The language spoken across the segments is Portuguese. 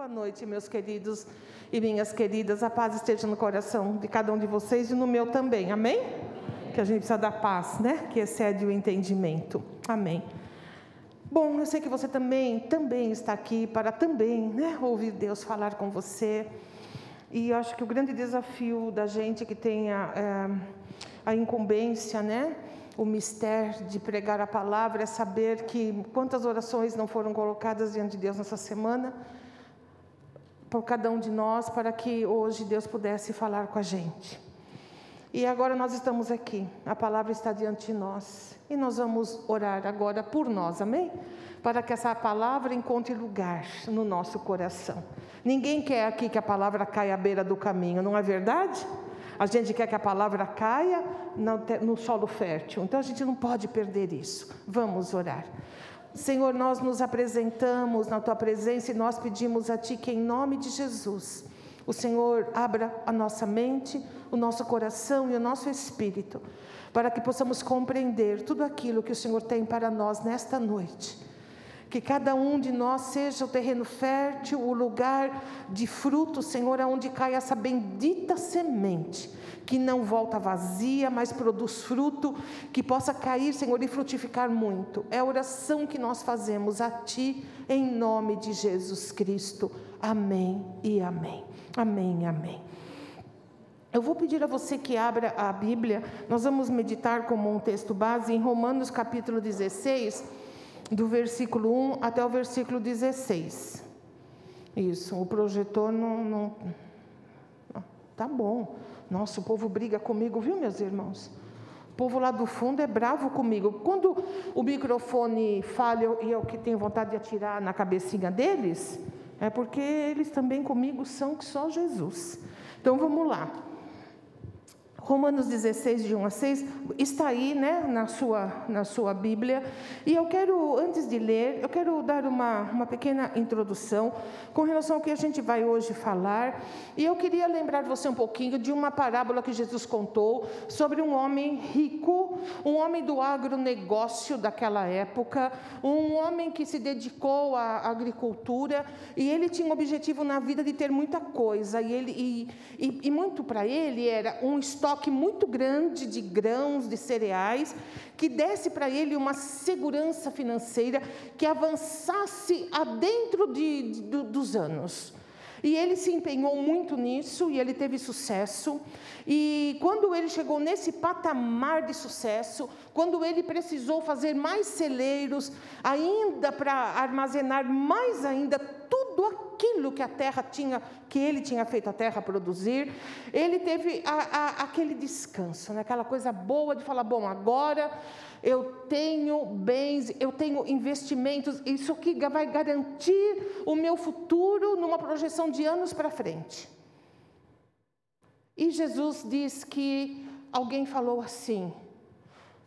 Boa noite, meus queridos e minhas queridas. A paz esteja no coração de cada um de vocês e no meu também. Amém? Que a gente precisa da paz, né? Que excede o entendimento. Amém. Bom, eu sei que você também, também está aqui para também, né, ouvir Deus falar com você. E eu acho que o grande desafio da gente que tem a, é, a incumbência, né, o mistério de pregar a palavra é saber que quantas orações não foram colocadas diante de Deus nessa semana por cada um de nós para que hoje Deus pudesse falar com a gente. E agora nós estamos aqui, a palavra está diante de nós e nós vamos orar agora por nós, amém? Para que essa palavra encontre lugar no nosso coração. Ninguém quer aqui que a palavra caia à beira do caminho, não é verdade? A gente quer que a palavra caia no solo fértil, então a gente não pode perder isso. Vamos orar. Senhor, nós nos apresentamos na tua presença e nós pedimos a ti que, em nome de Jesus, o Senhor abra a nossa mente, o nosso coração e o nosso espírito, para que possamos compreender tudo aquilo que o Senhor tem para nós nesta noite. Que cada um de nós seja o terreno fértil, o lugar de fruto, Senhor, aonde cai essa bendita semente que não volta vazia, mas produz fruto, que possa cair, Senhor, e frutificar muito. É a oração que nós fazemos a Ti, em nome de Jesus Cristo. Amém e amém. Amém, amém. Eu vou pedir a você que abra a Bíblia, nós vamos meditar como um texto base em Romanos capítulo 16, do versículo 1 até o versículo 16. Isso, o projetor não. não... Tá bom. Nossa, o povo briga comigo, viu, meus irmãos? O povo lá do fundo é bravo comigo. Quando o microfone falha e eu que tenho vontade de atirar na cabecinha deles, é porque eles também comigo são que só Jesus. Então vamos lá. Romanos 16, de 1 a 6, está aí né, na, sua, na sua Bíblia. E eu quero, antes de ler, eu quero dar uma, uma pequena introdução com relação ao que a gente vai hoje falar. E eu queria lembrar você um pouquinho de uma parábola que Jesus contou sobre um homem rico, um homem do agronegócio daquela época, um homem que se dedicou à agricultura e ele tinha um objetivo na vida de ter muita coisa. E, ele, e, e, e muito para ele era um estoque estoque muito grande de grãos, de cereais, que desse para ele uma segurança financeira que avançasse adentro de, de, dos anos. E ele se empenhou muito nisso e ele teve sucesso. E quando ele chegou nesse patamar de sucesso, quando ele precisou fazer mais celeiros, ainda para armazenar mais ainda tudo aquilo que a terra tinha, que ele tinha feito a terra produzir, ele teve a, a, aquele descanso, né? aquela coisa boa de falar: bom, agora eu tenho bens, eu tenho investimentos, isso aqui vai garantir o meu futuro numa projeção de anos para frente. E Jesus diz que alguém falou assim,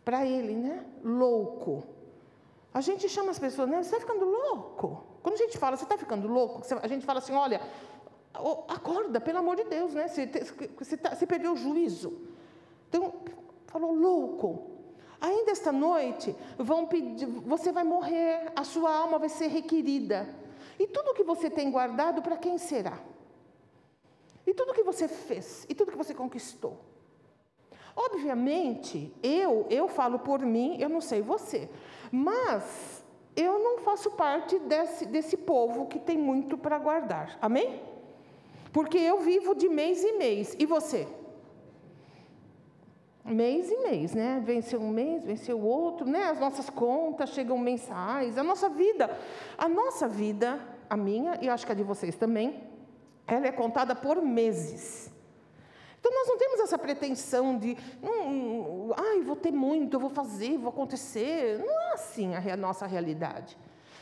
para ele, né? Louco. A gente chama as pessoas, né? Você está ficando louco. Quando a gente fala, você está ficando louco, a gente fala assim, olha, acorda, pelo amor de Deus, né? Você, você, você perdeu o juízo. Então, falou louco. Ainda esta noite, vão pedir, você vai morrer, a sua alma vai ser requerida. E tudo que você tem guardado, para quem será? E tudo que você fez, e tudo que você conquistou. Obviamente, eu, eu falo por mim, eu não sei você, mas eu não faço parte desse, desse povo que tem muito para guardar. Amém? Porque eu vivo de mês em mês. E você? Mês em mês, né? Venceu um mês, venceu o outro, né? As nossas contas chegam mensais. A nossa vida, a nossa vida, a minha e acho que a de vocês também, ela é contada por meses. Então nós não temos essa pretensão de, hum, ai, vou ter muito, eu vou fazer, vou acontecer. Não é assim a nossa realidade.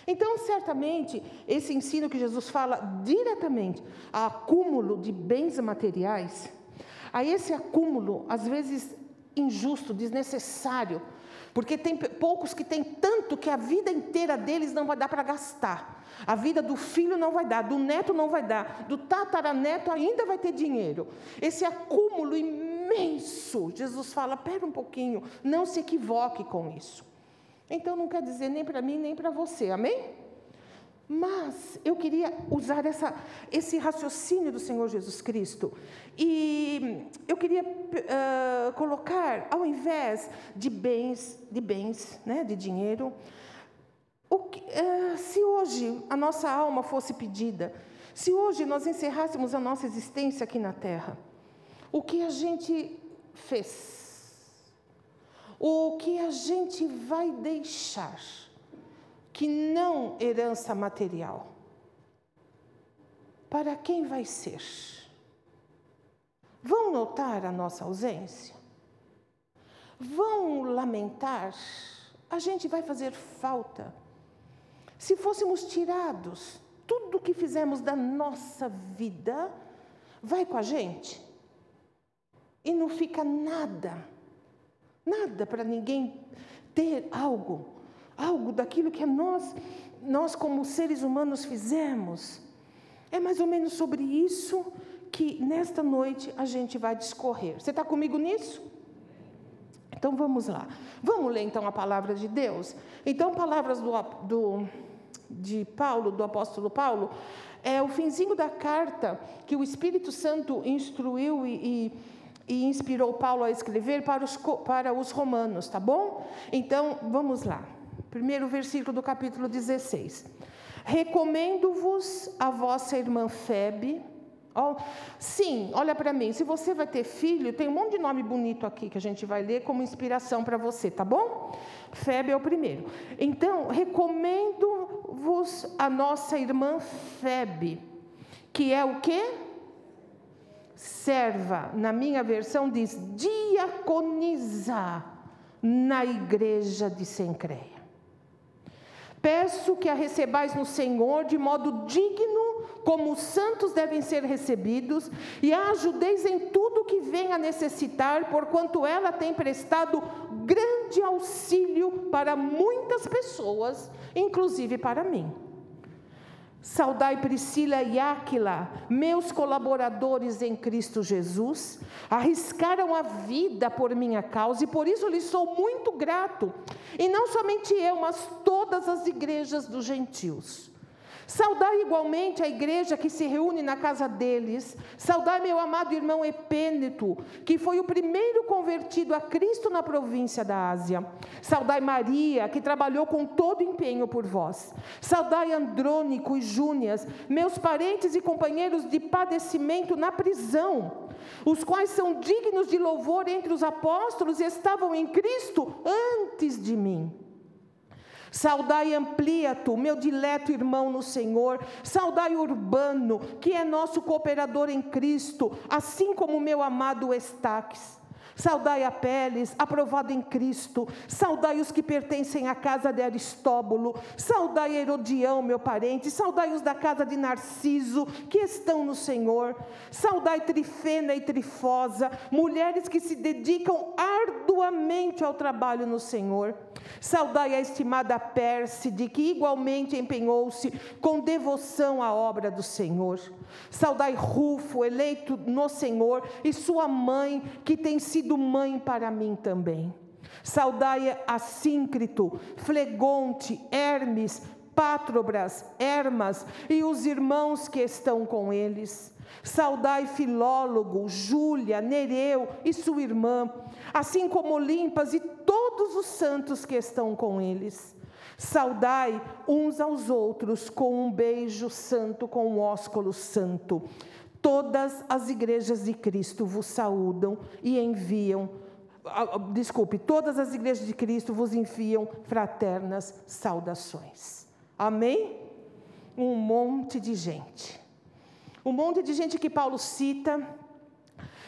Então, certamente, esse ensino que Jesus fala diretamente a acúmulo de bens materiais, a esse acúmulo, às vezes injusto, desnecessário, porque tem poucos que têm tanto que a vida inteira deles não vai dar para gastar. A vida do filho não vai dar, do neto não vai dar, do tataraneto ainda vai ter dinheiro. Esse acúmulo imenso, Jesus fala: pera um pouquinho, não se equivoque com isso. Então não quer dizer nem para mim nem para você, amém? Mas eu queria usar essa, esse raciocínio do Senhor Jesus Cristo e eu queria uh, colocar, ao invés de bens, de bens, né, de dinheiro, que, uh, se hoje a nossa alma fosse pedida, se hoje nós encerrássemos a nossa existência aqui na Terra, o que a gente fez? O que a gente vai deixar? Que não herança material. Para quem vai ser? Vão notar a nossa ausência? Vão lamentar? A gente vai fazer falta. Se fôssemos tirados, tudo que fizemos da nossa vida vai com a gente e não fica nada, nada para ninguém ter algo, algo daquilo que nós, nós como seres humanos fizemos. É mais ou menos sobre isso que nesta noite a gente vai discorrer. Você está comigo nisso? Então vamos lá. Vamos ler então a palavra de Deus. Então, palavras do, do, de Paulo, do apóstolo Paulo, é o finzinho da carta que o Espírito Santo instruiu e, e e inspirou Paulo a escrever para os, para os romanos, tá bom? Então, vamos lá. Primeiro versículo do capítulo 16. Recomendo-vos a vossa irmã Febe. Oh, sim, olha para mim. Se você vai ter filho, tem um monte de nome bonito aqui que a gente vai ler como inspiração para você, tá bom? Febe é o primeiro. Então, recomendo-vos a nossa irmã Febe, que é o quê? serva, na minha versão diz diaconizar na igreja de Sencreia. Peço que a recebais no Senhor de modo digno, como os santos devem ser recebidos, e a ajudeis em tudo que venha necessitar, porquanto ela tem prestado grande auxílio para muitas pessoas, inclusive para mim. Saudai Priscila e Áquila, meus colaboradores em Cristo Jesus, arriscaram a vida por minha causa e por isso lhes sou muito grato. E não somente eu, mas todas as igrejas dos gentios. Saudai igualmente a igreja que se reúne na casa deles. Saudai meu amado irmão Epêneto, que foi o primeiro convertido a Cristo na província da Ásia. Saudai Maria, que trabalhou com todo empenho por vós. Saudai Andrônico e Júnias, meus parentes e companheiros de padecimento na prisão, os quais são dignos de louvor entre os apóstolos e estavam em Cristo antes de mim. Saudai Ampliato, meu dileto irmão no Senhor. Saudai Urbano, que é nosso cooperador em Cristo, assim como meu amado Estaques. Saudai a Peles, aprovado em Cristo. Saudai os que pertencem à casa de Aristóbulo. Saudai Herodião, meu parente. Saudai os da casa de Narciso, que estão no Senhor. Saudai Trifena e Trifosa, mulheres que se dedicam arduamente ao trabalho no Senhor. Saudai a estimada Pérside, que igualmente empenhou-se com devoção à obra do Senhor. Saudai Rufo, eleito no Senhor, e sua mãe, que tem sido mãe para mim também. Saudai Assíncrito, Flegonte, Hermes, Pátrobras, Hermas e os irmãos que estão com eles. Saudai Filólogo, Júlia, Nereu e sua irmã, assim como Limpas e todos os santos que estão com eles. Saudai uns aos outros com um beijo santo, com um ósculo santo. Todas as igrejas de Cristo vos saúdam e enviam, desculpe, todas as igrejas de Cristo vos enviam fraternas saudações. Amém? Um monte de gente. Um monte de gente que Paulo cita,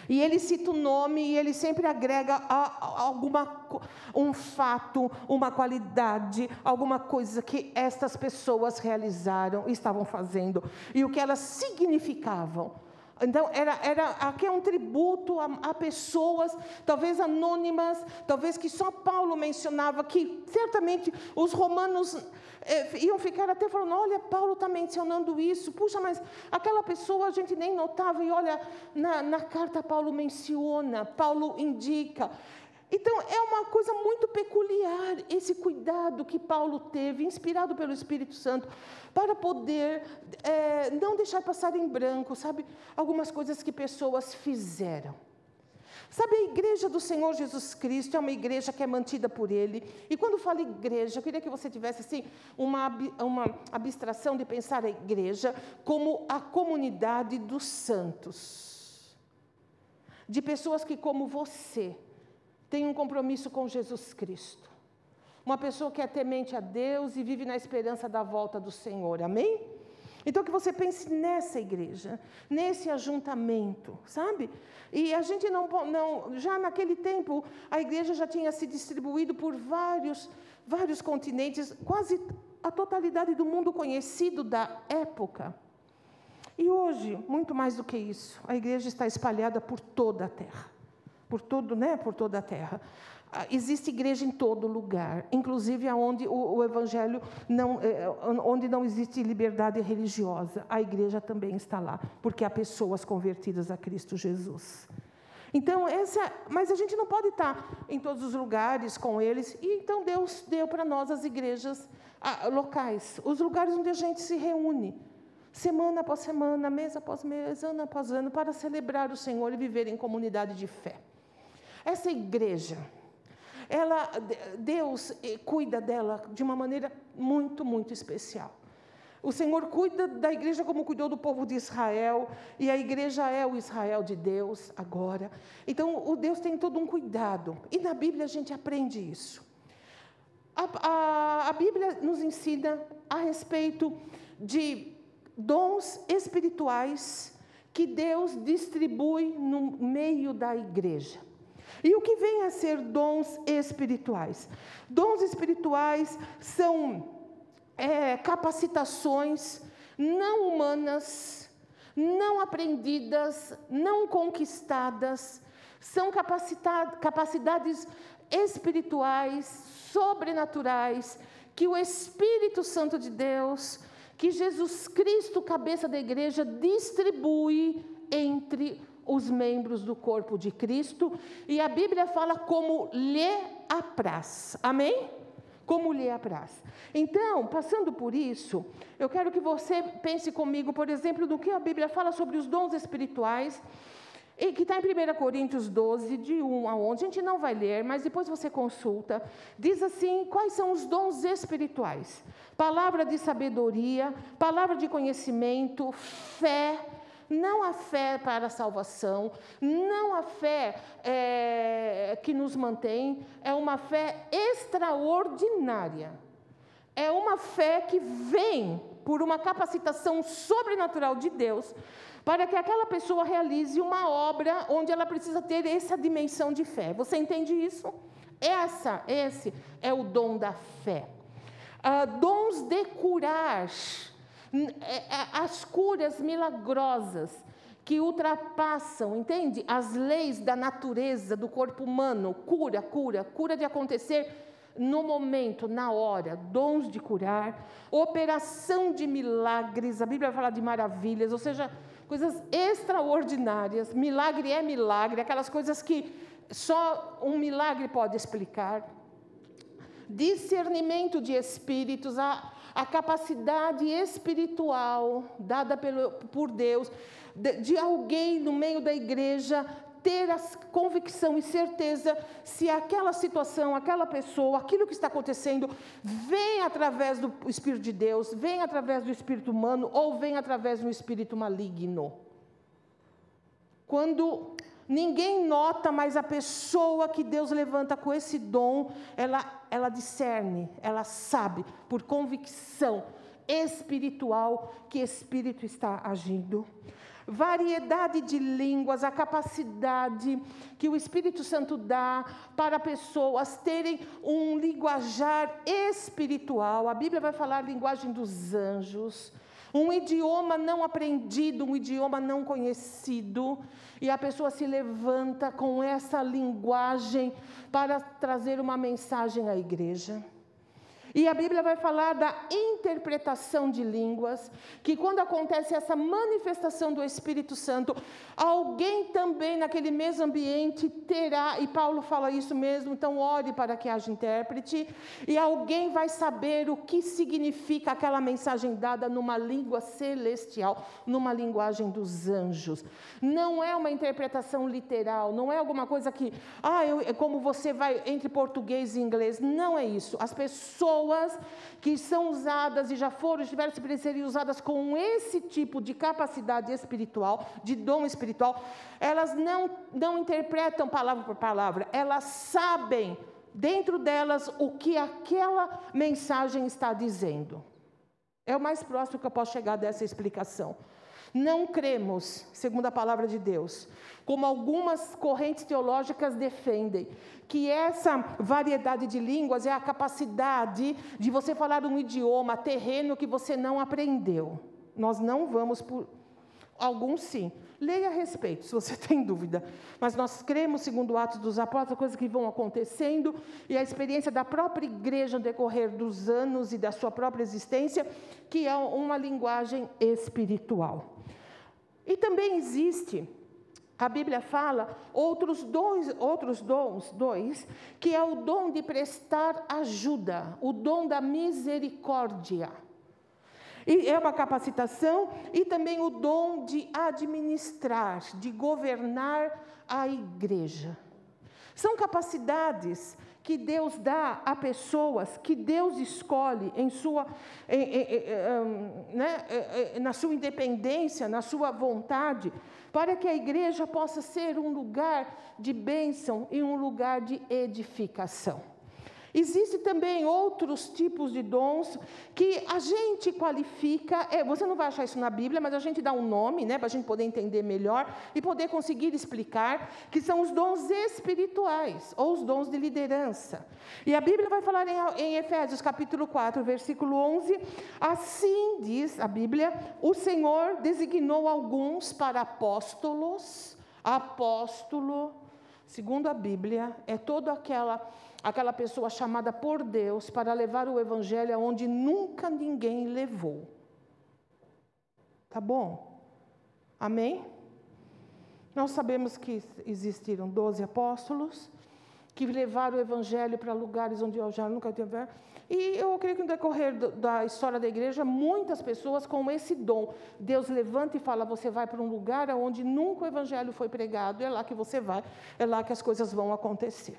e ele cita o nome e ele sempre agrega alguma, um fato, uma qualidade, alguma coisa que estas pessoas realizaram estavam fazendo e o que elas significavam. Então, era, era, aqui é um tributo a, a, pessoas, talvez anônimas, talvez que só Paulo mencionava, que certamente os romanos é, iam ficar até falando: olha, Paulo está mencionando isso, puxa, mas aquela pessoa a gente nem notava, e olha, na, na carta Paulo menciona, Paulo indica. Então, é uma coisa muito peculiar esse cuidado que Paulo teve, inspirado pelo Espírito Santo, para poder é, não deixar passar em branco, sabe, algumas coisas que pessoas fizeram. Sabe, a igreja do Senhor Jesus Cristo é uma igreja que é mantida por Ele. E quando falo igreja, eu queria que você tivesse assim uma, uma abstração de pensar a igreja como a comunidade dos santos. De pessoas que, como você, têm um compromisso com Jesus Cristo. Uma pessoa que é temente a Deus e vive na esperança da volta do Senhor. Amém? Então, que você pense nessa igreja, nesse ajuntamento, sabe? E a gente não, não, já naquele tempo, a igreja já tinha se distribuído por vários, vários continentes, quase a totalidade do mundo conhecido da época. E hoje, muito mais do que isso, a igreja está espalhada por toda a terra, por todo, né, por toda a terra. Ah, existe igreja em todo lugar, inclusive onde o, o evangelho não, é, onde não existe liberdade religiosa, a igreja também está lá, porque há pessoas convertidas a Cristo Jesus. Então, essa, mas a gente não pode estar em todos os lugares com eles, e então Deus deu para nós as igrejas ah, locais, os lugares onde a gente se reúne, semana após semana, mês após mês, ano após ano, para celebrar o Senhor e viver em comunidade de fé. Essa igreja, ela, Deus eh, cuida dela de uma maneira muito, muito especial. O Senhor cuida da igreja como cuidou do povo de Israel, e a igreja é o Israel de Deus agora. Então, o Deus tem todo um cuidado, e na Bíblia a gente aprende isso. A, a, a Bíblia nos ensina a respeito de dons espirituais que Deus distribui no meio da igreja. E o que vem a ser dons espirituais? Dons espirituais são é, capacitações não humanas, não aprendidas, não conquistadas, são capacidades espirituais, sobrenaturais, que o Espírito Santo de Deus, que Jesus Cristo, cabeça da igreja, distribui entre os membros do corpo de Cristo, e a Bíblia fala como lhe apraz. Amém? Como lhe apraz. Então, passando por isso, eu quero que você pense comigo, por exemplo, do que a Bíblia fala sobre os dons espirituais, e que está em 1 Coríntios 12, de 1 a 11. A gente não vai ler, mas depois você consulta. Diz assim: quais são os dons espirituais? Palavra de sabedoria, palavra de conhecimento, fé, não a fé para a salvação, não a fé é, que nos mantém, é uma fé extraordinária. É uma fé que vem por uma capacitação sobrenatural de Deus para que aquela pessoa realize uma obra onde ela precisa ter essa dimensão de fé. Você entende isso? Essa, esse é o dom da fé. Ah, dons de curar as curas milagrosas que ultrapassam, entende? As leis da natureza do corpo humano, cura, cura, cura de acontecer no momento, na hora, dons de curar, operação de milagres, a Bíblia fala de maravilhas, ou seja, coisas extraordinárias. Milagre é milagre, aquelas coisas que só um milagre pode explicar. Discernimento de espíritos, a a capacidade espiritual dada pelo, por Deus, de, de alguém no meio da igreja ter a convicção e certeza se aquela situação, aquela pessoa, aquilo que está acontecendo, vem através do Espírito de Deus, vem através do Espírito humano ou vem através do Espírito maligno. Quando ninguém nota, mas a pessoa que Deus levanta com esse dom, ela, ela discerne, ela sabe, por convicção espiritual, que Espírito está agindo. Variedade de línguas, a capacidade que o Espírito Santo dá para pessoas terem um linguajar espiritual. A Bíblia vai falar linguagem dos anjos um idioma não aprendido, um idioma não conhecido, e a pessoa se levanta com essa linguagem para trazer uma mensagem à igreja. E a Bíblia vai falar da interpretação de línguas, que quando acontece essa manifestação do Espírito Santo, alguém também naquele mesmo ambiente terá, e Paulo fala isso mesmo, então ore para que haja intérprete, e alguém vai saber o que significa aquela mensagem dada numa língua celestial, numa linguagem dos anjos. Não é uma interpretação literal, não é alguma coisa que, ah, eu, é como você vai entre português e inglês. Não é isso. As pessoas pessoas que são usadas e já foram, estiveram se serem usadas com esse tipo de capacidade espiritual, de dom espiritual, elas não, não interpretam palavra por palavra, elas sabem dentro delas o que aquela mensagem está dizendo. É o mais próximo que eu posso chegar dessa explicação. Não cremos, segundo a palavra de Deus, como algumas correntes teológicas defendem, que essa variedade de línguas é a capacidade de você falar um idioma terreno que você não aprendeu. Nós não vamos por. Alguns sim. Leia a respeito, se você tem dúvida. Mas nós cremos, segundo Atos dos Apóstolos, coisas que vão acontecendo e a experiência da própria igreja no decorrer dos anos e da sua própria existência, que é uma linguagem espiritual. E também existe, a Bíblia fala, outros dons, outros dons, dois, que é o dom de prestar ajuda, o dom da misericórdia. E é uma capacitação e também o dom de administrar, de governar a igreja. São capacidades que Deus dá a pessoas que Deus escolhe em sua, em, em, em, né, na sua independência, na sua vontade, para que a igreja possa ser um lugar de bênção e um lugar de edificação. Existem também outros tipos de dons que a gente qualifica. É, você não vai achar isso na Bíblia, mas a gente dá um nome, né, para a gente poder entender melhor e poder conseguir explicar, que são os dons espirituais ou os dons de liderança. E a Bíblia vai falar em, em Efésios capítulo 4, versículo 11: assim diz a Bíblia, o Senhor designou alguns para apóstolos, apóstolo, segundo a Bíblia, é toda aquela aquela pessoa chamada por Deus para levar o evangelho aonde nunca ninguém levou. Tá bom? Amém? Nós sabemos que existiram doze apóstolos que levaram o evangelho para lugares onde eu já nunca tive. E eu creio que no decorrer da história da igreja, muitas pessoas com esse dom, Deus levanta e fala: você vai para um lugar onde nunca o evangelho foi pregado, é lá que você vai, é lá que as coisas vão acontecer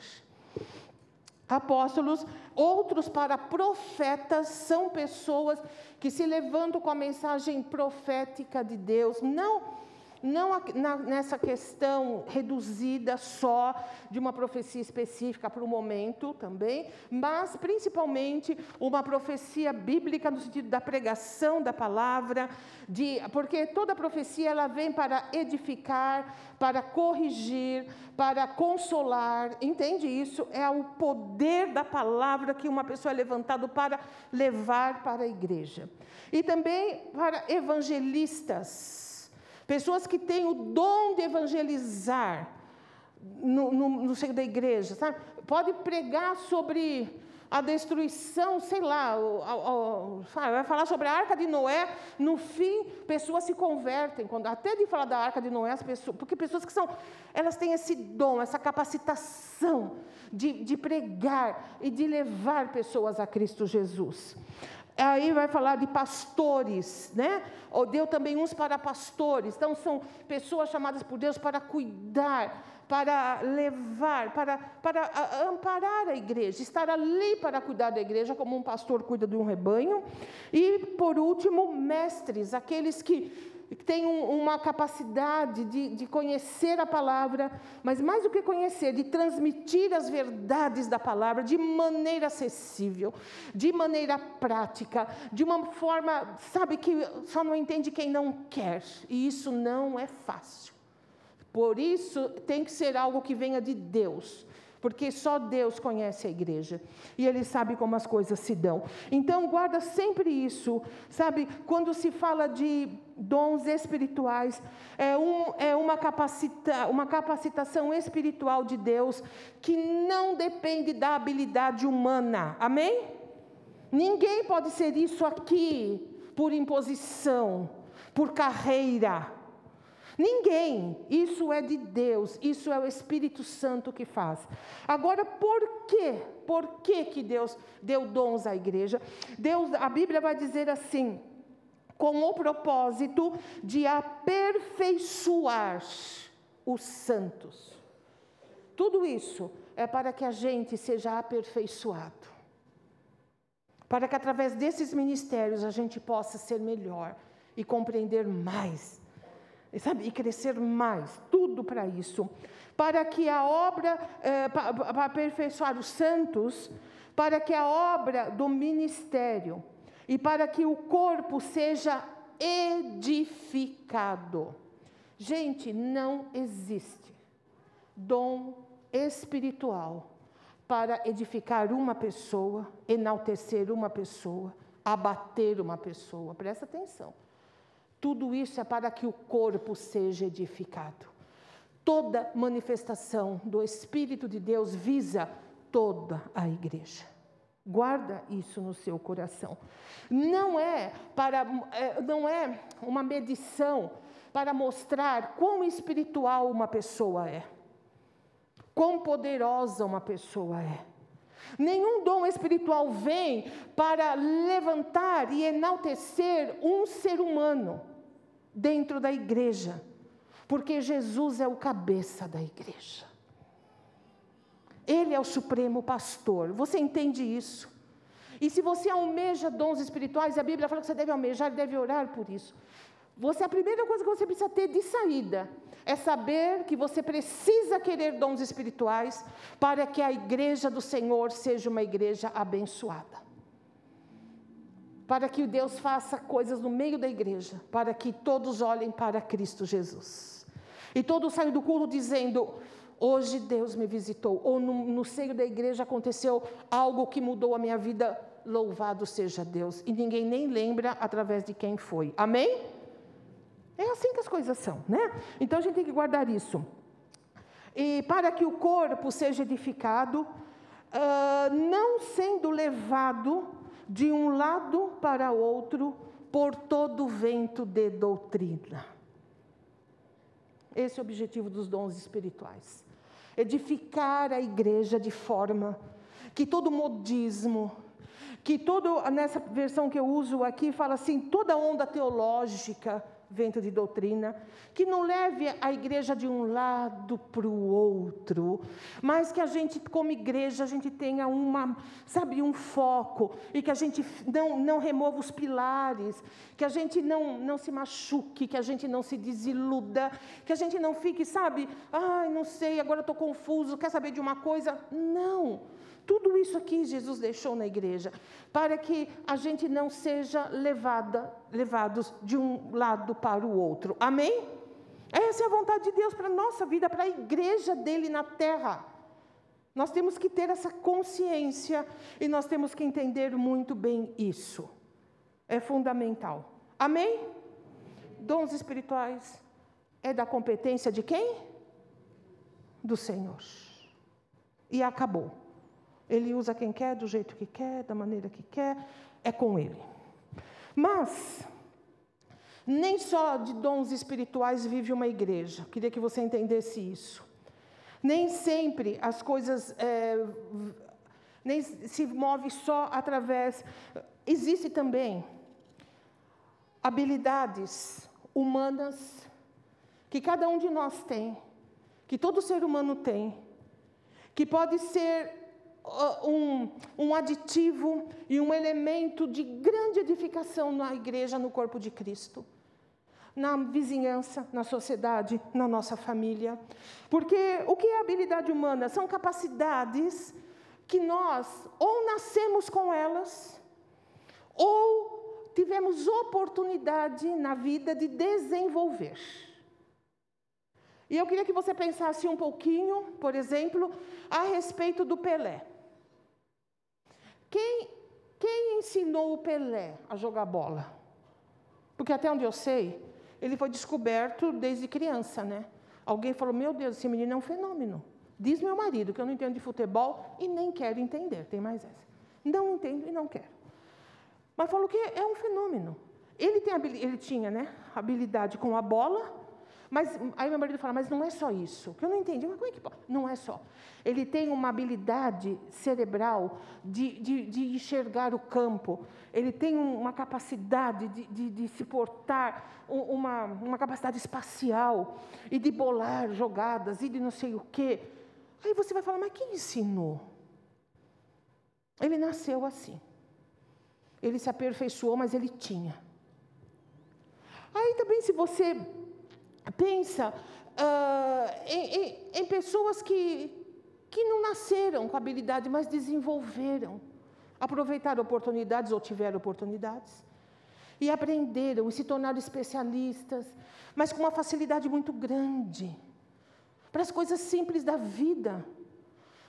apóstolos, outros para profetas, são pessoas que se levantam com a mensagem profética de Deus, não não nessa questão reduzida só de uma profecia específica para o momento também, mas principalmente uma profecia bíblica no sentido da pregação da palavra, de, porque toda profecia ela vem para edificar, para corrigir, para consolar, entende isso? É o poder da palavra que uma pessoa é levantado para levar para a igreja. E também para evangelistas, Pessoas que têm o dom de evangelizar no, no, no seio da igreja, sabe? Pode pregar sobre a destruição, sei lá, o, o, o, vai falar sobre a arca de Noé, no fim, pessoas se convertem, quando, até de falar da arca de Noé, as pessoas, porque pessoas que são, elas têm esse dom, essa capacitação de, de pregar e de levar pessoas a Cristo Jesus. Aí vai falar de pastores, né? Ou deu também uns para pastores. Então são pessoas chamadas por Deus para cuidar, para levar, para, para amparar a igreja, estar ali para cuidar da igreja, como um pastor cuida de um rebanho. E por último, mestres, aqueles que que tem um, uma capacidade de, de conhecer a palavra, mas mais do que conhecer, de transmitir as verdades da palavra de maneira acessível, de maneira prática, de uma forma, sabe, que só não entende quem não quer, e isso não é fácil. Por isso, tem que ser algo que venha de Deus porque só Deus conhece a igreja e Ele sabe como as coisas se dão. Então, guarda sempre isso, sabe? Quando se fala de dons espirituais, é, um, é uma, capacita, uma capacitação espiritual de Deus que não depende da habilidade humana, amém? Ninguém pode ser isso aqui por imposição, por carreira. Ninguém. Isso é de Deus, isso é o Espírito Santo que faz. Agora, por quê? Por que, que Deus deu dons à igreja? Deus, a Bíblia vai dizer assim: com o propósito de aperfeiçoar os santos. Tudo isso é para que a gente seja aperfeiçoado. Para que através desses ministérios a gente possa ser melhor e compreender mais, sabe? E crescer mais, tudo para isso. Para que a obra, é, para aperfeiçoar os santos, para que a obra do ministério e para que o corpo seja edificado. Gente, não existe dom espiritual para edificar uma pessoa, enaltecer uma pessoa, abater uma pessoa. Presta atenção. Tudo isso é para que o corpo seja edificado. Toda manifestação do Espírito de Deus visa toda a igreja. Guarda isso no seu coração. Não é para é, não é uma medição para mostrar quão espiritual uma pessoa é quão poderosa uma pessoa é. Nenhum dom espiritual vem para levantar e enaltecer um ser humano dentro da igreja, porque Jesus é o cabeça da igreja. Ele é o supremo pastor. Você entende isso? E se você almeja dons espirituais, a Bíblia fala que você deve almejar deve orar por isso. Você a primeira coisa que você precisa ter de saída é saber que você precisa querer dons espirituais para que a igreja do Senhor seja uma igreja abençoada. Para que Deus faça coisas no meio da igreja, para que todos olhem para Cristo Jesus. E todos saiam do culto dizendo: Hoje Deus me visitou, ou no, no seio da igreja aconteceu algo que mudou a minha vida. Louvado seja Deus. E ninguém nem lembra através de quem foi. Amém? É assim que as coisas são, né? Então a gente tem que guardar isso. E para que o corpo seja edificado, uh, não sendo levado de um lado para outro por todo vento de doutrina. Esse é o objetivo dos dons espirituais. Edificar a igreja de forma que todo modismo, que todo, nessa versão que eu uso aqui, fala assim, toda onda teológica, vento de doutrina, que não leve a igreja de um lado para o outro, mas que a gente, como igreja, a gente tenha uma, sabe, um foco e que a gente não, não remova os pilares, que a gente não, não se machuque, que a gente não se desiluda, que a gente não fique, sabe, ai, não sei, agora estou confuso, quer saber de uma coisa? Não. Tudo isso aqui Jesus deixou na igreja, para que a gente não seja levada, levados de um lado para o outro. Amém? Essa é a vontade de Deus para a nossa vida, para a igreja dele na terra. Nós temos que ter essa consciência e nós temos que entender muito bem isso. É fundamental. Amém? Dons espirituais é da competência de quem? Do Senhor. E acabou. Ele usa quem quer, do jeito que quer, da maneira que quer, é com ele. Mas, nem só de dons espirituais vive uma igreja, queria que você entendesse isso. Nem sempre as coisas é, nem se move só através. Existe também habilidades humanas que cada um de nós tem, que todo ser humano tem, que pode ser um, um aditivo e um elemento de grande edificação na igreja, no corpo de Cristo na vizinhança, na sociedade, na nossa família. Porque o que é habilidade humana? São capacidades que nós ou nascemos com elas, ou tivemos oportunidade na vida de desenvolver. E eu queria que você pensasse um pouquinho, por exemplo, a respeito do Pelé. Quem, quem ensinou o Pelé a jogar bola? Porque até onde eu sei, ele foi descoberto desde criança, né? Alguém falou: Meu Deus, esse menino é um fenômeno. Diz meu marido que eu não entendo de futebol e nem quero entender. Tem mais essa. Não entendo e não quero. Mas falou que é um fenômeno. Ele, tem, ele tinha né, habilidade com a bola, mas aí meu marido fala, mas não é só isso. Que eu não entendi, mas como é que pode? Não é só. Ele tem uma habilidade cerebral de, de, de enxergar o campo. Ele tem uma capacidade de, de, de se portar, uma, uma capacidade espacial e de bolar jogadas e de não sei o quê. Aí você vai falar, mas quem ensinou? Ele nasceu assim. Ele se aperfeiçoou, mas ele tinha. Aí também, se você pensa uh, em, em, em, pessoas que, que não nasceram com habilidade, mas desenvolveram, aproveitaram oportunidades ou tiveram oportunidades, e aprenderam e se tornaram especialistas, mas com uma facilidade muito grande, para as coisas simples da vida.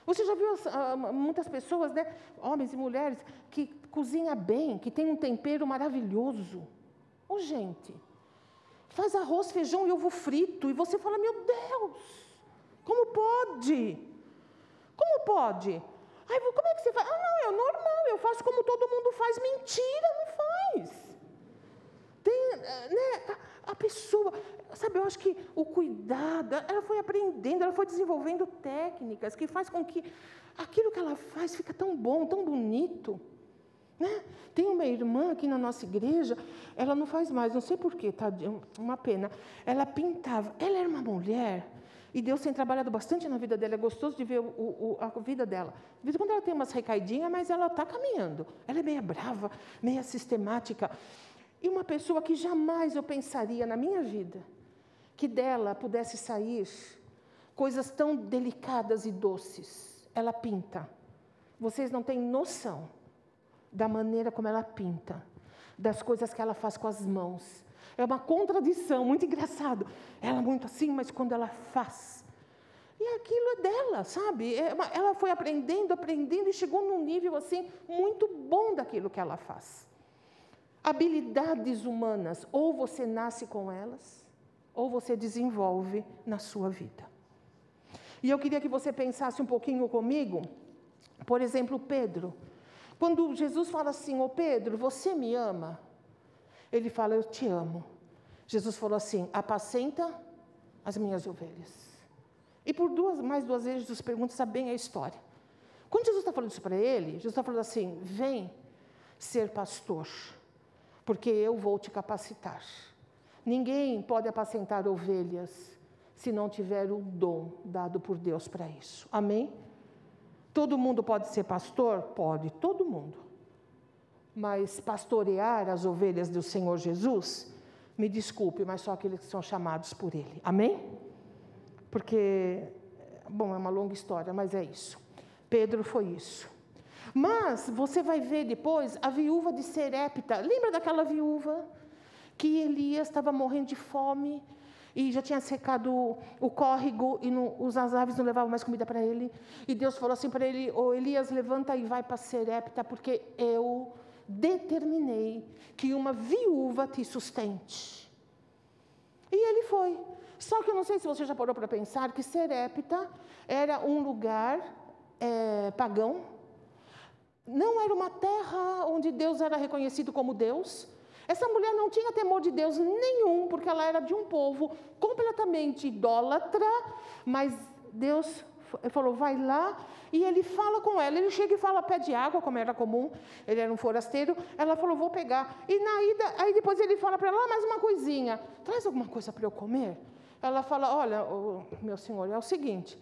Você já viu uh, muitas pessoas, né, homens e mulheres, que cozinham bem, que têm um tempero maravilhoso. Ô, oh, gente, faz arroz, feijão e ovo frito, e você fala: Meu Deus, como pode? Como pode? Aí, como é que você faz? Ah, não, é normal, eu faço como todo mundo faz. Mentira, não faz. Tem, né, a, a pessoa, sabe, eu acho que o cuidado, ela foi aprendendo, ela foi desenvolvendo técnicas que faz com que aquilo que ela faz fica tão bom, tão bonito. Né? Tem uma irmã aqui na nossa igreja, ela não faz mais, não sei porquê, tá? Uma pena. Ela pintava, ela era uma mulher, e Deus tem trabalhado bastante na vida dela, é gostoso de ver o, o, a vida dela. De vez em quando ela tem umas recaidinhas, mas ela está caminhando. Ela é meia brava, meia sistemática. E uma pessoa que jamais eu pensaria na minha vida que dela pudesse sair coisas tão delicadas e doces. Ela pinta. Vocês não têm noção da maneira como ela pinta, das coisas que ela faz com as mãos. É uma contradição, muito engraçado. Ela é muito assim, mas quando ela faz. E aquilo é dela, sabe? É ela foi aprendendo, aprendendo e chegou num nível assim muito bom daquilo que ela faz. Habilidades humanas, ou você nasce com elas, ou você desenvolve na sua vida. E eu queria que você pensasse um pouquinho comigo, por exemplo, Pedro. Quando Jesus fala assim, ô oh Pedro, você me ama? Ele fala, eu te amo. Jesus falou assim, apacenta as minhas ovelhas. E por duas, mais duas vezes, Jesus pergunta, sabe bem a história. Quando Jesus está falando isso para ele, Jesus está falando assim, vem ser pastor, porque eu vou te capacitar. Ninguém pode apacentar ovelhas se não tiver o dom dado por Deus para isso. Amém? Todo mundo pode ser pastor? Pode, todo mundo. Mas pastorear as ovelhas do Senhor Jesus, me desculpe, mas só aqueles que são chamados por Ele. Amém? Porque, bom, é uma longa história, mas é isso. Pedro foi isso. Mas você vai ver depois a viúva de Serepta. Lembra daquela viúva que Elias estava morrendo de fome e já tinha secado o córrego e não, as aves não levavam mais comida para ele. E Deus falou assim para ele: oh, Elias, levanta e vai para Serepta, porque eu determinei que uma viúva te sustente. E ele foi. Só que eu não sei se você já parou para pensar que Serepta era um lugar é, pagão. Não era uma terra onde Deus era reconhecido como Deus. Essa mulher não tinha temor de Deus nenhum, porque ela era de um povo completamente idólatra, mas Deus falou, vai lá, e ele fala com ela. Ele chega e fala, pede água, como era comum, ele era um forasteiro. Ela falou, vou pegar. E na ida, aí depois ele fala para ela, mais uma coisinha, traz alguma coisa para eu comer? Ela fala, olha, meu senhor, é o seguinte,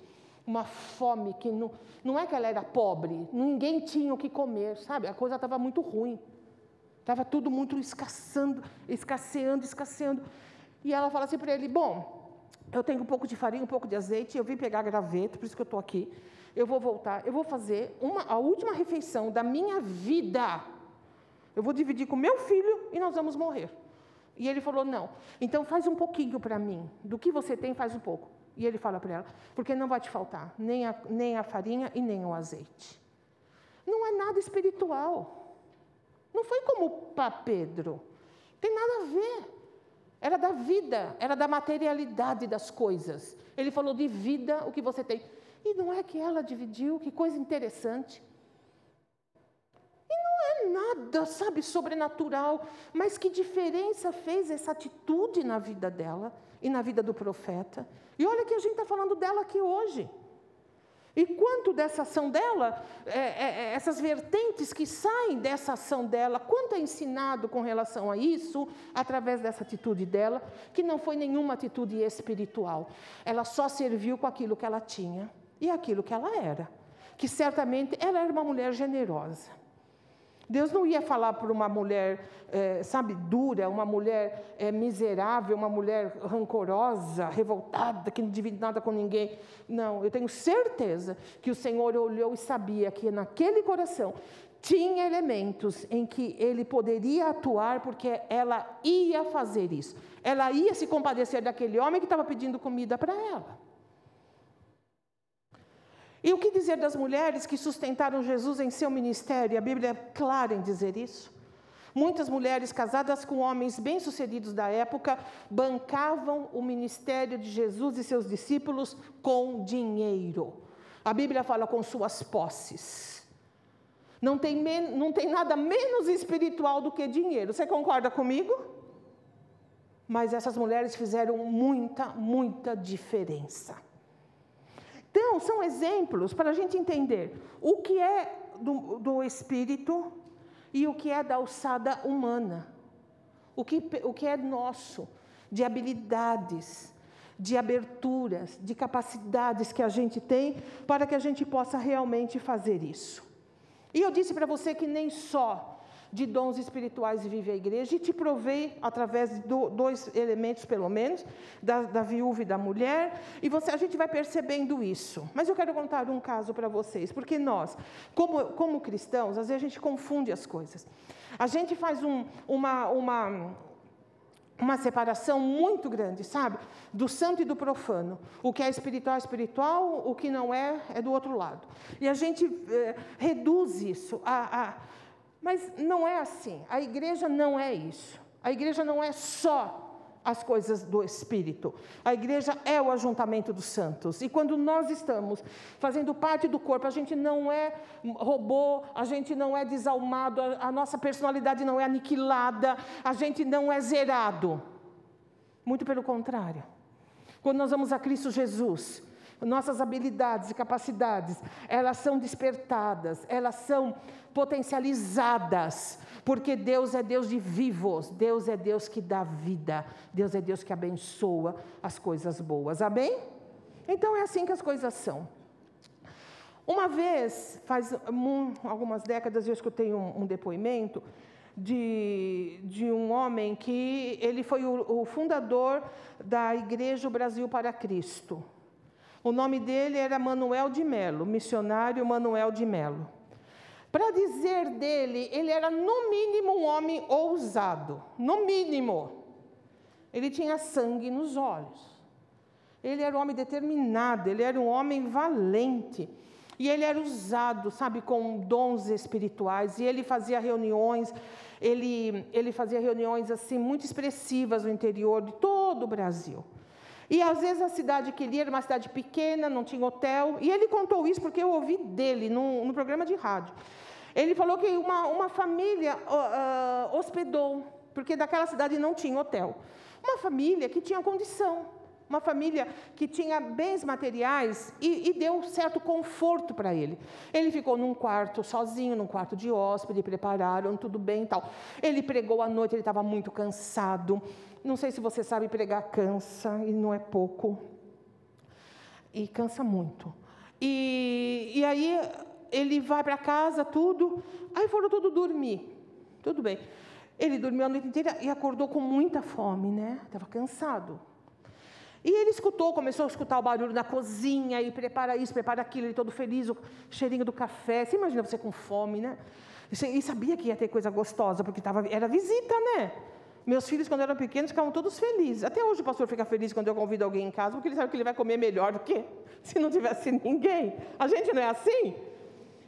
uma fome que não, não é que ela era pobre, ninguém tinha o que comer, sabe? A coisa estava muito ruim. Estava tudo muito escasseando, escasseando, escasseando. E ela fala assim para ele: Bom, eu tenho um pouco de farinha, um pouco de azeite, eu vim pegar graveto, por isso que eu estou aqui. Eu vou voltar, eu vou fazer uma, a última refeição da minha vida. Eu vou dividir com meu filho e nós vamos morrer. E ele falou: Não, então faz um pouquinho para mim. Do que você tem, faz um pouco. E ele fala para ela: Porque não vai te faltar nem a, nem a farinha e nem o azeite. Não é nada espiritual. Não foi como para Pedro. Tem nada a ver. Era da vida, era da materialidade das coisas. Ele falou de vida, o que você tem. E não é que ela dividiu, que coisa interessante. E não é nada, sabe, sobrenatural, mas que diferença fez essa atitude na vida dela e na vida do profeta? E olha que a gente está falando dela aqui hoje. E quanto dessa ação dela, é, é, é, essas vertentes que saem dessa ação dela, quanto é ensinado com relação a isso, através dessa atitude dela, que não foi nenhuma atitude espiritual. Ela só serviu com aquilo que ela tinha e aquilo que ela era. Que certamente ela era uma mulher generosa. Deus não ia falar para uma mulher, é, sabe, dura, uma mulher é, miserável, uma mulher rancorosa, revoltada, que não divide nada com ninguém. Não, eu tenho certeza que o Senhor olhou e sabia que naquele coração tinha elementos em que ele poderia atuar, porque ela ia fazer isso. Ela ia se compadecer daquele homem que estava pedindo comida para ela. E o que dizer das mulheres que sustentaram Jesus em seu ministério? A Bíblia é clara em dizer isso. Muitas mulheres casadas com homens bem-sucedidos da época bancavam o ministério de Jesus e seus discípulos com dinheiro. A Bíblia fala com suas posses. Não tem, não tem nada menos espiritual do que dinheiro. Você concorda comigo? Mas essas mulheres fizeram muita, muita diferença. Então, são exemplos para a gente entender o que é do, do espírito e o que é da alçada humana. O que, o que é nosso, de habilidades, de aberturas, de capacidades que a gente tem para que a gente possa realmente fazer isso. E eu disse para você que nem só de dons espirituais vive a igreja, e te provei através de dois elementos, pelo menos, da, da viúva e da mulher, e você, a gente vai percebendo isso. Mas eu quero contar um caso para vocês, porque nós, como, como cristãos, às vezes a gente confunde as coisas. A gente faz um, uma, uma, uma separação muito grande, sabe? Do santo e do profano. O que é espiritual é espiritual, o que não é, é do outro lado. E a gente eh, reduz isso a, a mas não é assim. A igreja não é isso. A igreja não é só as coisas do Espírito. A igreja é o ajuntamento dos santos. E quando nós estamos fazendo parte do corpo, a gente não é robô, a gente não é desalmado, a, nossa personalidade não é aniquilada, a gente não é zerado. Muito pelo contrário. Quando nós vamos a Cristo Jesus, nossas habilidades e capacidades, elas são despertadas, elas são potencializadas, porque Deus é Deus de vivos, Deus é Deus que dá vida, Deus é Deus que abençoa as coisas boas. Amém? Então é assim que as coisas são. Uma vez, faz um, algumas décadas, eu escutei um, um depoimento de, de, um homem que ele foi o, o fundador da Igreja Brasil para Cristo. O nome dele era Manuel de Melo, missionário Manuel de Melo. Para dizer dele, ele era no mínimo um homem ousado, no mínimo. Ele tinha sangue nos olhos. Ele era um homem determinado, ele era um homem valente. E ele era usado, sabe, com dons espirituais. E ele fazia reuniões, ele, ele fazia reuniões assim muito expressivas no interior de todo o Brasil. E às vezes a cidade que ele era uma cidade pequena, não tinha hotel. E ele contou isso porque eu ouvi dele no, no programa de rádio. Ele falou que uma, uma família uh, hospedou, porque daquela cidade não tinha hotel. Uma família que tinha condição, uma família que tinha bens materiais e, e deu certo conforto para ele. Ele ficou num quarto sozinho, num quarto de hóspede, prepararam tudo bem e tal. Ele pregou à noite, ele estava muito cansado. Não sei se você sabe, pregar cansa e não é pouco. E cansa muito. E, e aí ele vai para casa, tudo. Aí foram todos dormir. Tudo bem. Ele dormiu a noite inteira e acordou com muita fome, né? Estava cansado. E ele escutou, começou a escutar o barulho na cozinha e prepara isso, prepara aquilo, ele todo feliz, o cheirinho do café. Você imagina você com fome, né? E sabia que ia ter coisa gostosa, porque tava, era visita, né? Meus filhos, quando eram pequenos, ficavam todos felizes. Até hoje o pastor fica feliz quando eu convido alguém em casa, porque ele sabe que ele vai comer melhor do que se não tivesse ninguém. A gente não é assim?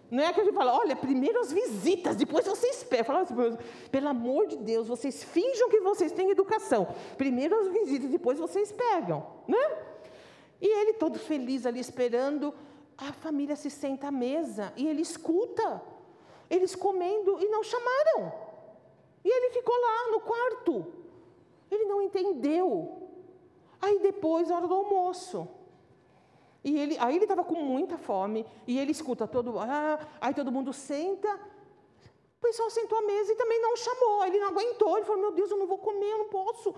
Não é que a gente fala, olha, primeiro as visitas, depois vocês pegam. Fala assim, pelo amor de Deus, vocês finjam que vocês têm educação. Primeiro as visitas, depois vocês pegam. Né? E ele todo feliz ali esperando, a família se senta à mesa e ele escuta. Eles comendo e não chamaram. E ele ficou lá no quarto. Ele não entendeu. Aí depois, hora do almoço. E ele, aí ele estava com muita fome. E ele escuta todo. Ah, aí todo mundo senta. O pessoal sentou à mesa e também não chamou. Ele não aguentou. Ele falou: Meu Deus, eu não vou comer, eu não posso.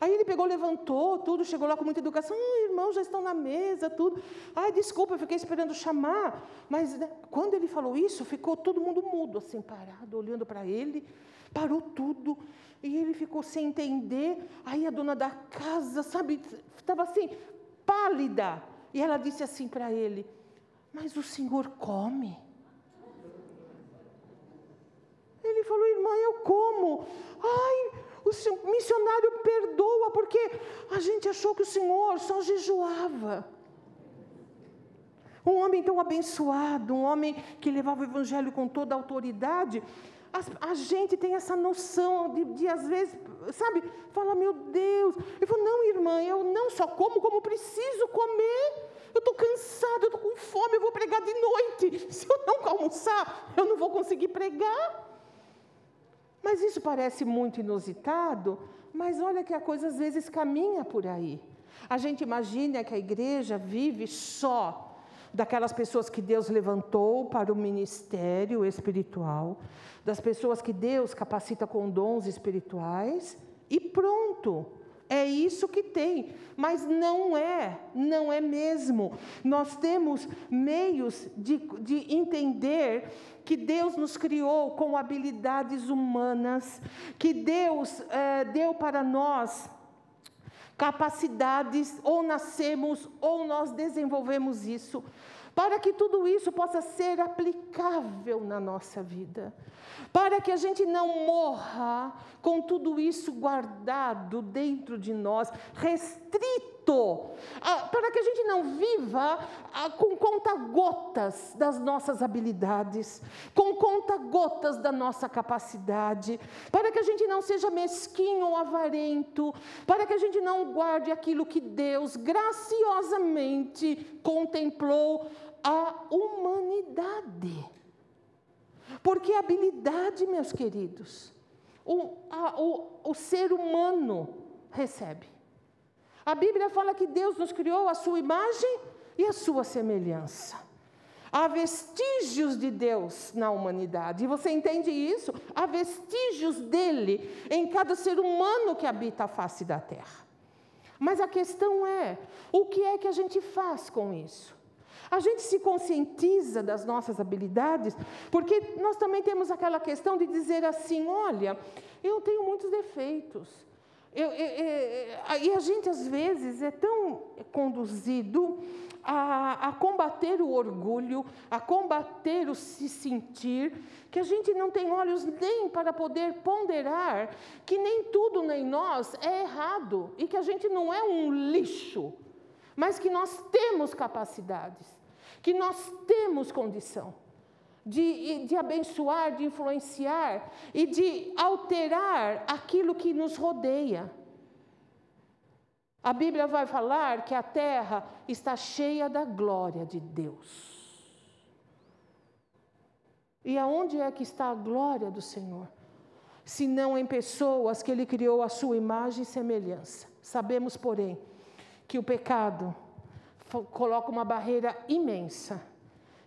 Aí ele pegou, levantou, tudo, chegou lá com muita educação. Ah, irmãos, já estão na mesa, tudo. Ai, desculpa, eu fiquei esperando chamar. Mas né, quando ele falou isso, ficou todo mundo mudo, assim, parado, olhando para ele. Parou tudo. E ele ficou sem entender. Aí a dona da casa, sabe, estava assim, pálida. E ela disse assim para ele: Mas o senhor come? Ele falou, irmã, eu como. Ai, o missionário perdoa, porque a gente achou que o Senhor só jejuava. Um homem tão abençoado, um homem que levava o evangelho com toda a autoridade, a, a gente tem essa noção de, de, às vezes, sabe, fala, meu Deus. Eu falo, não, irmã, eu não só como, como preciso comer. Eu estou cansado, eu estou com fome, eu vou pregar de noite. Se eu não almoçar, eu não vou conseguir pregar. Mas isso parece muito inusitado, mas olha que a coisa às vezes caminha por aí. A gente imagina que a igreja vive só daquelas pessoas que Deus levantou para o ministério espiritual, das pessoas que Deus capacita com dons espirituais e pronto. É isso que tem, mas não é, não é mesmo. Nós temos meios de, de entender que Deus nos criou com habilidades humanas, que Deus é, deu para nós capacidades, ou nascemos, ou nós desenvolvemos isso, para que tudo isso possa ser aplicável na nossa vida para que a gente não morra com tudo isso guardado dentro de nós, restrito, para que a gente não viva com conta-gotas das nossas habilidades, com conta-gotas da nossa capacidade, para que a gente não seja mesquinho ou avarento, para que a gente não guarde aquilo que Deus graciosamente contemplou a humanidade. Porque habilidade, meus queridos, o, a, o, o ser humano recebe. A Bíblia fala que Deus nos criou a sua imagem e a sua semelhança. Há vestígios de Deus na humanidade. E você entende isso? Há vestígios dele em cada ser humano que habita a face da terra. Mas a questão é: o que é que a gente faz com isso? A gente se conscientiza das nossas habilidades, porque nós também temos aquela questão de dizer assim: olha, eu tenho muitos defeitos. Eu, eu, eu, e a gente, às vezes, é tão conduzido a, a, combater o orgulho, a combater o se sentir, que a gente não tem olhos nem para poder ponderar que nem tudo em nós é errado e que a gente não é um lixo, mas que nós temos capacidades que nós temos condição de, de abençoar, de influenciar e de alterar aquilo que nos rodeia. A Bíblia vai falar que a terra está cheia da glória de Deus. E aonde é que está a glória do Senhor? Se não em pessoas que Ele criou a sua imagem e semelhança. Sabemos, porém, que o pecado coloca uma barreira imensa.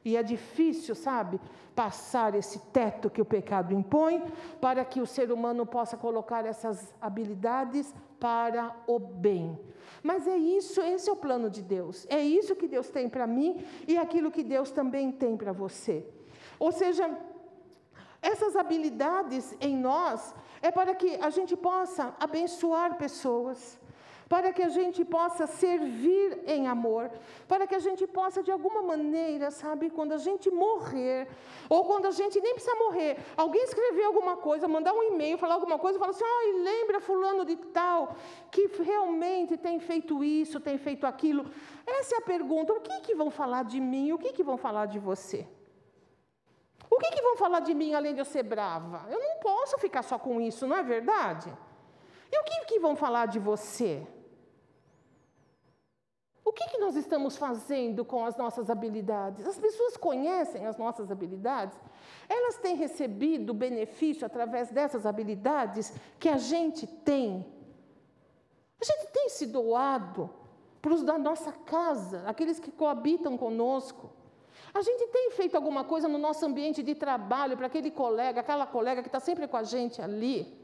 E é difícil, sabe, passar esse teto que o pecado impõe para que o ser humano possa colocar essas habilidades para o bem. Mas é isso, esse é o plano de Deus. É isso que Deus tem para mim e aquilo que Deus também tem para você. Ou seja, essas habilidades em nós é para que a gente possa abençoar pessoas para que a gente possa servir em amor, para que a gente possa, de alguma maneira, sabe, quando a gente morrer, ou quando a gente nem precisa morrer, alguém escrever alguma coisa, mandar um e-mail, falar alguma coisa, falar assim: oh, lembra Fulano de Tal, que realmente tem feito isso, tem feito aquilo. Essa é a pergunta: o que, que vão falar de mim, o que, que vão falar de você? O que, que vão falar de mim além de eu ser brava? Eu não posso ficar só com isso, não é verdade? E o que, que vão falar de você? Que, que nós estamos fazendo com as nossas habilidades? As pessoas conhecem as nossas habilidades? Elas têm recebido benefício através dessas habilidades que a gente tem? A gente tem se doado para os da nossa casa, aqueles que coabitam conosco. A gente tem feito alguma coisa no nosso ambiente de trabalho para aquele colega, aquela colega que está sempre com a gente ali.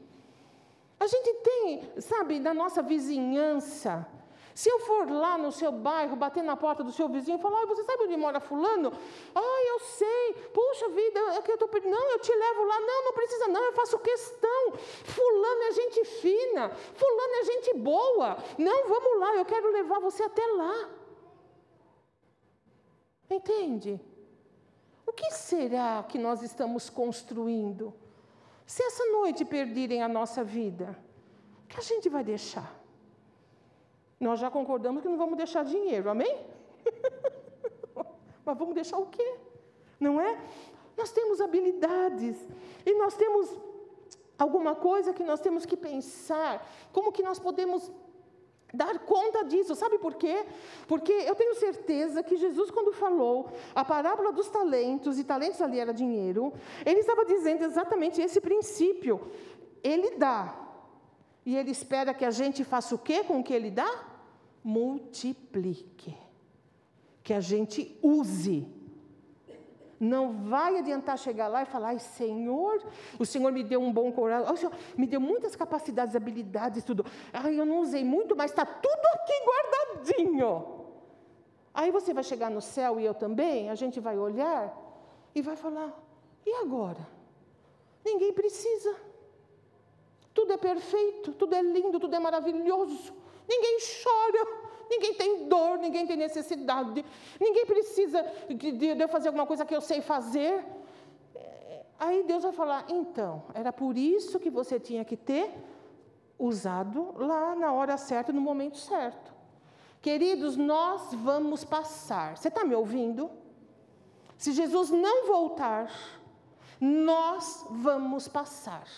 A gente tem, sabe, na nossa vizinhança, se eu for lá no seu bairro, bater na porta do seu vizinho e falar, ah, você sabe onde mora fulano? Ah, eu sei. Puxa vida, é que eu tô Não, eu te levo lá. Não, não precisa não, eu faço questão. Fulano é gente fina. Fulano é gente boa. Não, vamos lá, eu quero levar você até lá. Entende? O que será que nós estamos construindo? Se essa noite perderem a nossa vida, o que a gente vai deixar? Nós já concordamos que não vamos deixar dinheiro, amém? Mas vamos deixar o quê? Não é? Nós temos habilidades e nós temos alguma coisa que nós temos que pensar, como que nós podemos dar conta disso. Sabe por quê? Porque eu tenho certeza que Jesus, quando falou a parábola dos talentos, e talentos ali era dinheiro, ele estava dizendo exatamente esse princípio. Ele dá, e ele espera que a gente faça o quê com o que ele dá? Multiplique, que a gente use. Não vai adiantar chegar lá e falar, ai Senhor, o Senhor me deu um bom coração, o Senhor me deu muitas capacidades, habilidades, tudo. Ai, eu não usei muito, mas está tudo aqui guardadinho. Aí você vai chegar no céu e eu também, a gente vai olhar e vai falar, e agora? Ninguém precisa. Tudo é perfeito, tudo é lindo, tudo é maravilhoso. Ninguém chora, ninguém tem dor, ninguém tem necessidade, ninguém precisa de eu fazer alguma coisa que eu sei fazer. É, aí Deus vai falar: então, era por isso que você tinha que ter usado lá na hora certa, no momento certo. Queridos, nós vamos passar. Você está me ouvindo? Se Jesus não voltar, nós vamos passar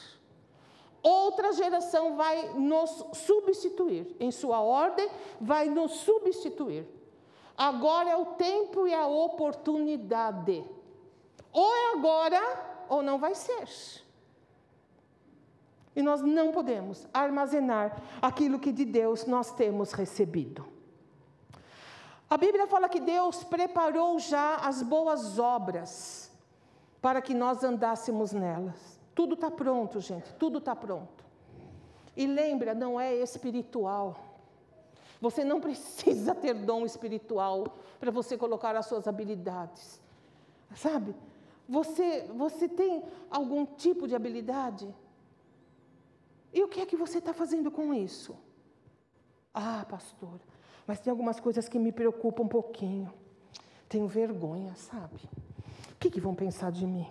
outra geração vai nos substituir. Em sua ordem, vai nos substituir. Agora é o tempo e a oportunidade. Ou é agora, ou não vai ser. E nós não podemos armazenar aquilo que de Deus nós temos recebido. A Bíblia fala que Deus preparou já as boas obras para que nós andássemos nelas. Tudo está pronto, gente, tudo está pronto. E lembra, não é espiritual. Você não precisa ter dom espiritual para você colocar as suas habilidades. Sabe? Você, você tem algum tipo de habilidade? E o que é que você está fazendo com isso? Ah, pastor, mas tem algumas coisas que me preocupam um pouquinho. Tenho vergonha, sabe? O que, que vão pensar de mim?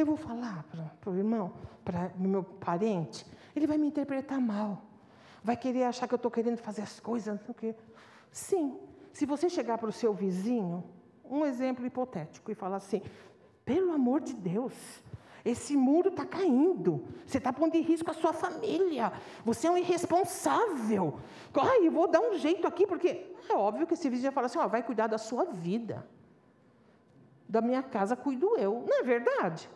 Eu vou falar para o irmão, para meu parente, ele vai me interpretar mal. Vai querer achar que eu estou querendo fazer as coisas. Não sei o Sim, se você chegar para o seu vizinho, um exemplo hipotético, e falar assim: pelo amor de Deus, esse muro está caindo. Você está pondo em risco a sua família. Você é um irresponsável. Ai, eu vou dar um jeito aqui, porque é óbvio que esse vizinho vai falar assim: ó, vai cuidar da sua vida. Da minha casa cuido eu. Não é verdade?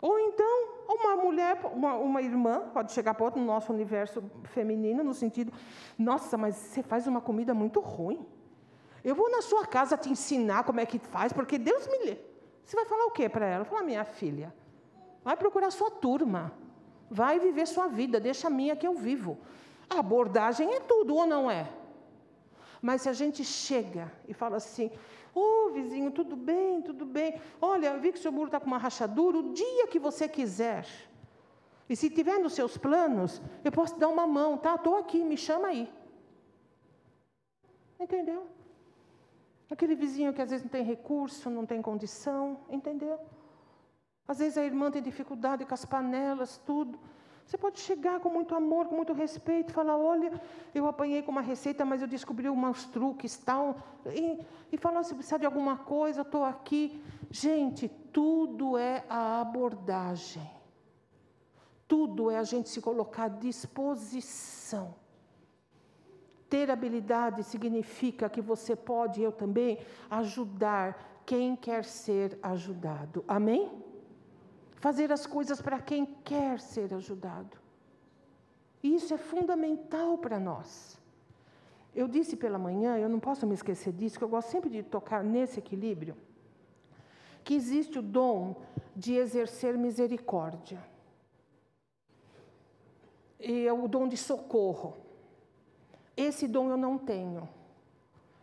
Ou então, uma mulher, uma, uma irmã, pode chegar para no nosso universo feminino, no sentido: nossa, mas você faz uma comida muito ruim. Eu vou na sua casa te ensinar como é que faz, porque Deus me lê. Você vai falar o quê para ela? Fala, minha filha, vai procurar sua turma, vai viver sua vida, deixa a minha que eu vivo. A abordagem é tudo, ou não é? Mas se a gente chega e fala assim, Ô oh, vizinho, tudo bem, tudo bem. Olha, eu vi que o seu muro está com uma rachadura. O dia que você quiser. E se tiver nos seus planos, eu posso te dar uma mão, tá? Estou aqui, me chama aí. Entendeu? Aquele vizinho que às vezes não tem recurso, não tem condição, entendeu? Às vezes a irmã tem dificuldade com as panelas, tudo. Você pode chegar com muito amor, com muito respeito, falar: olha, eu apanhei com uma receita, mas eu descobri uns truques tal. E, e falar: se precisar de alguma coisa, estou aqui. Gente, tudo é a abordagem. Tudo é a gente se colocar à disposição. Ter habilidade significa que você pode, eu também, ajudar quem quer ser ajudado. Amém? Fazer as coisas para quem quer ser ajudado. Isso é fundamental para nós. Eu disse pela manhã, eu não posso me esquecer disso, que eu gosto sempre de tocar nesse equilíbrio, que existe o dom de exercer misericórdia. E é o dom de socorro. Esse dom eu não tenho.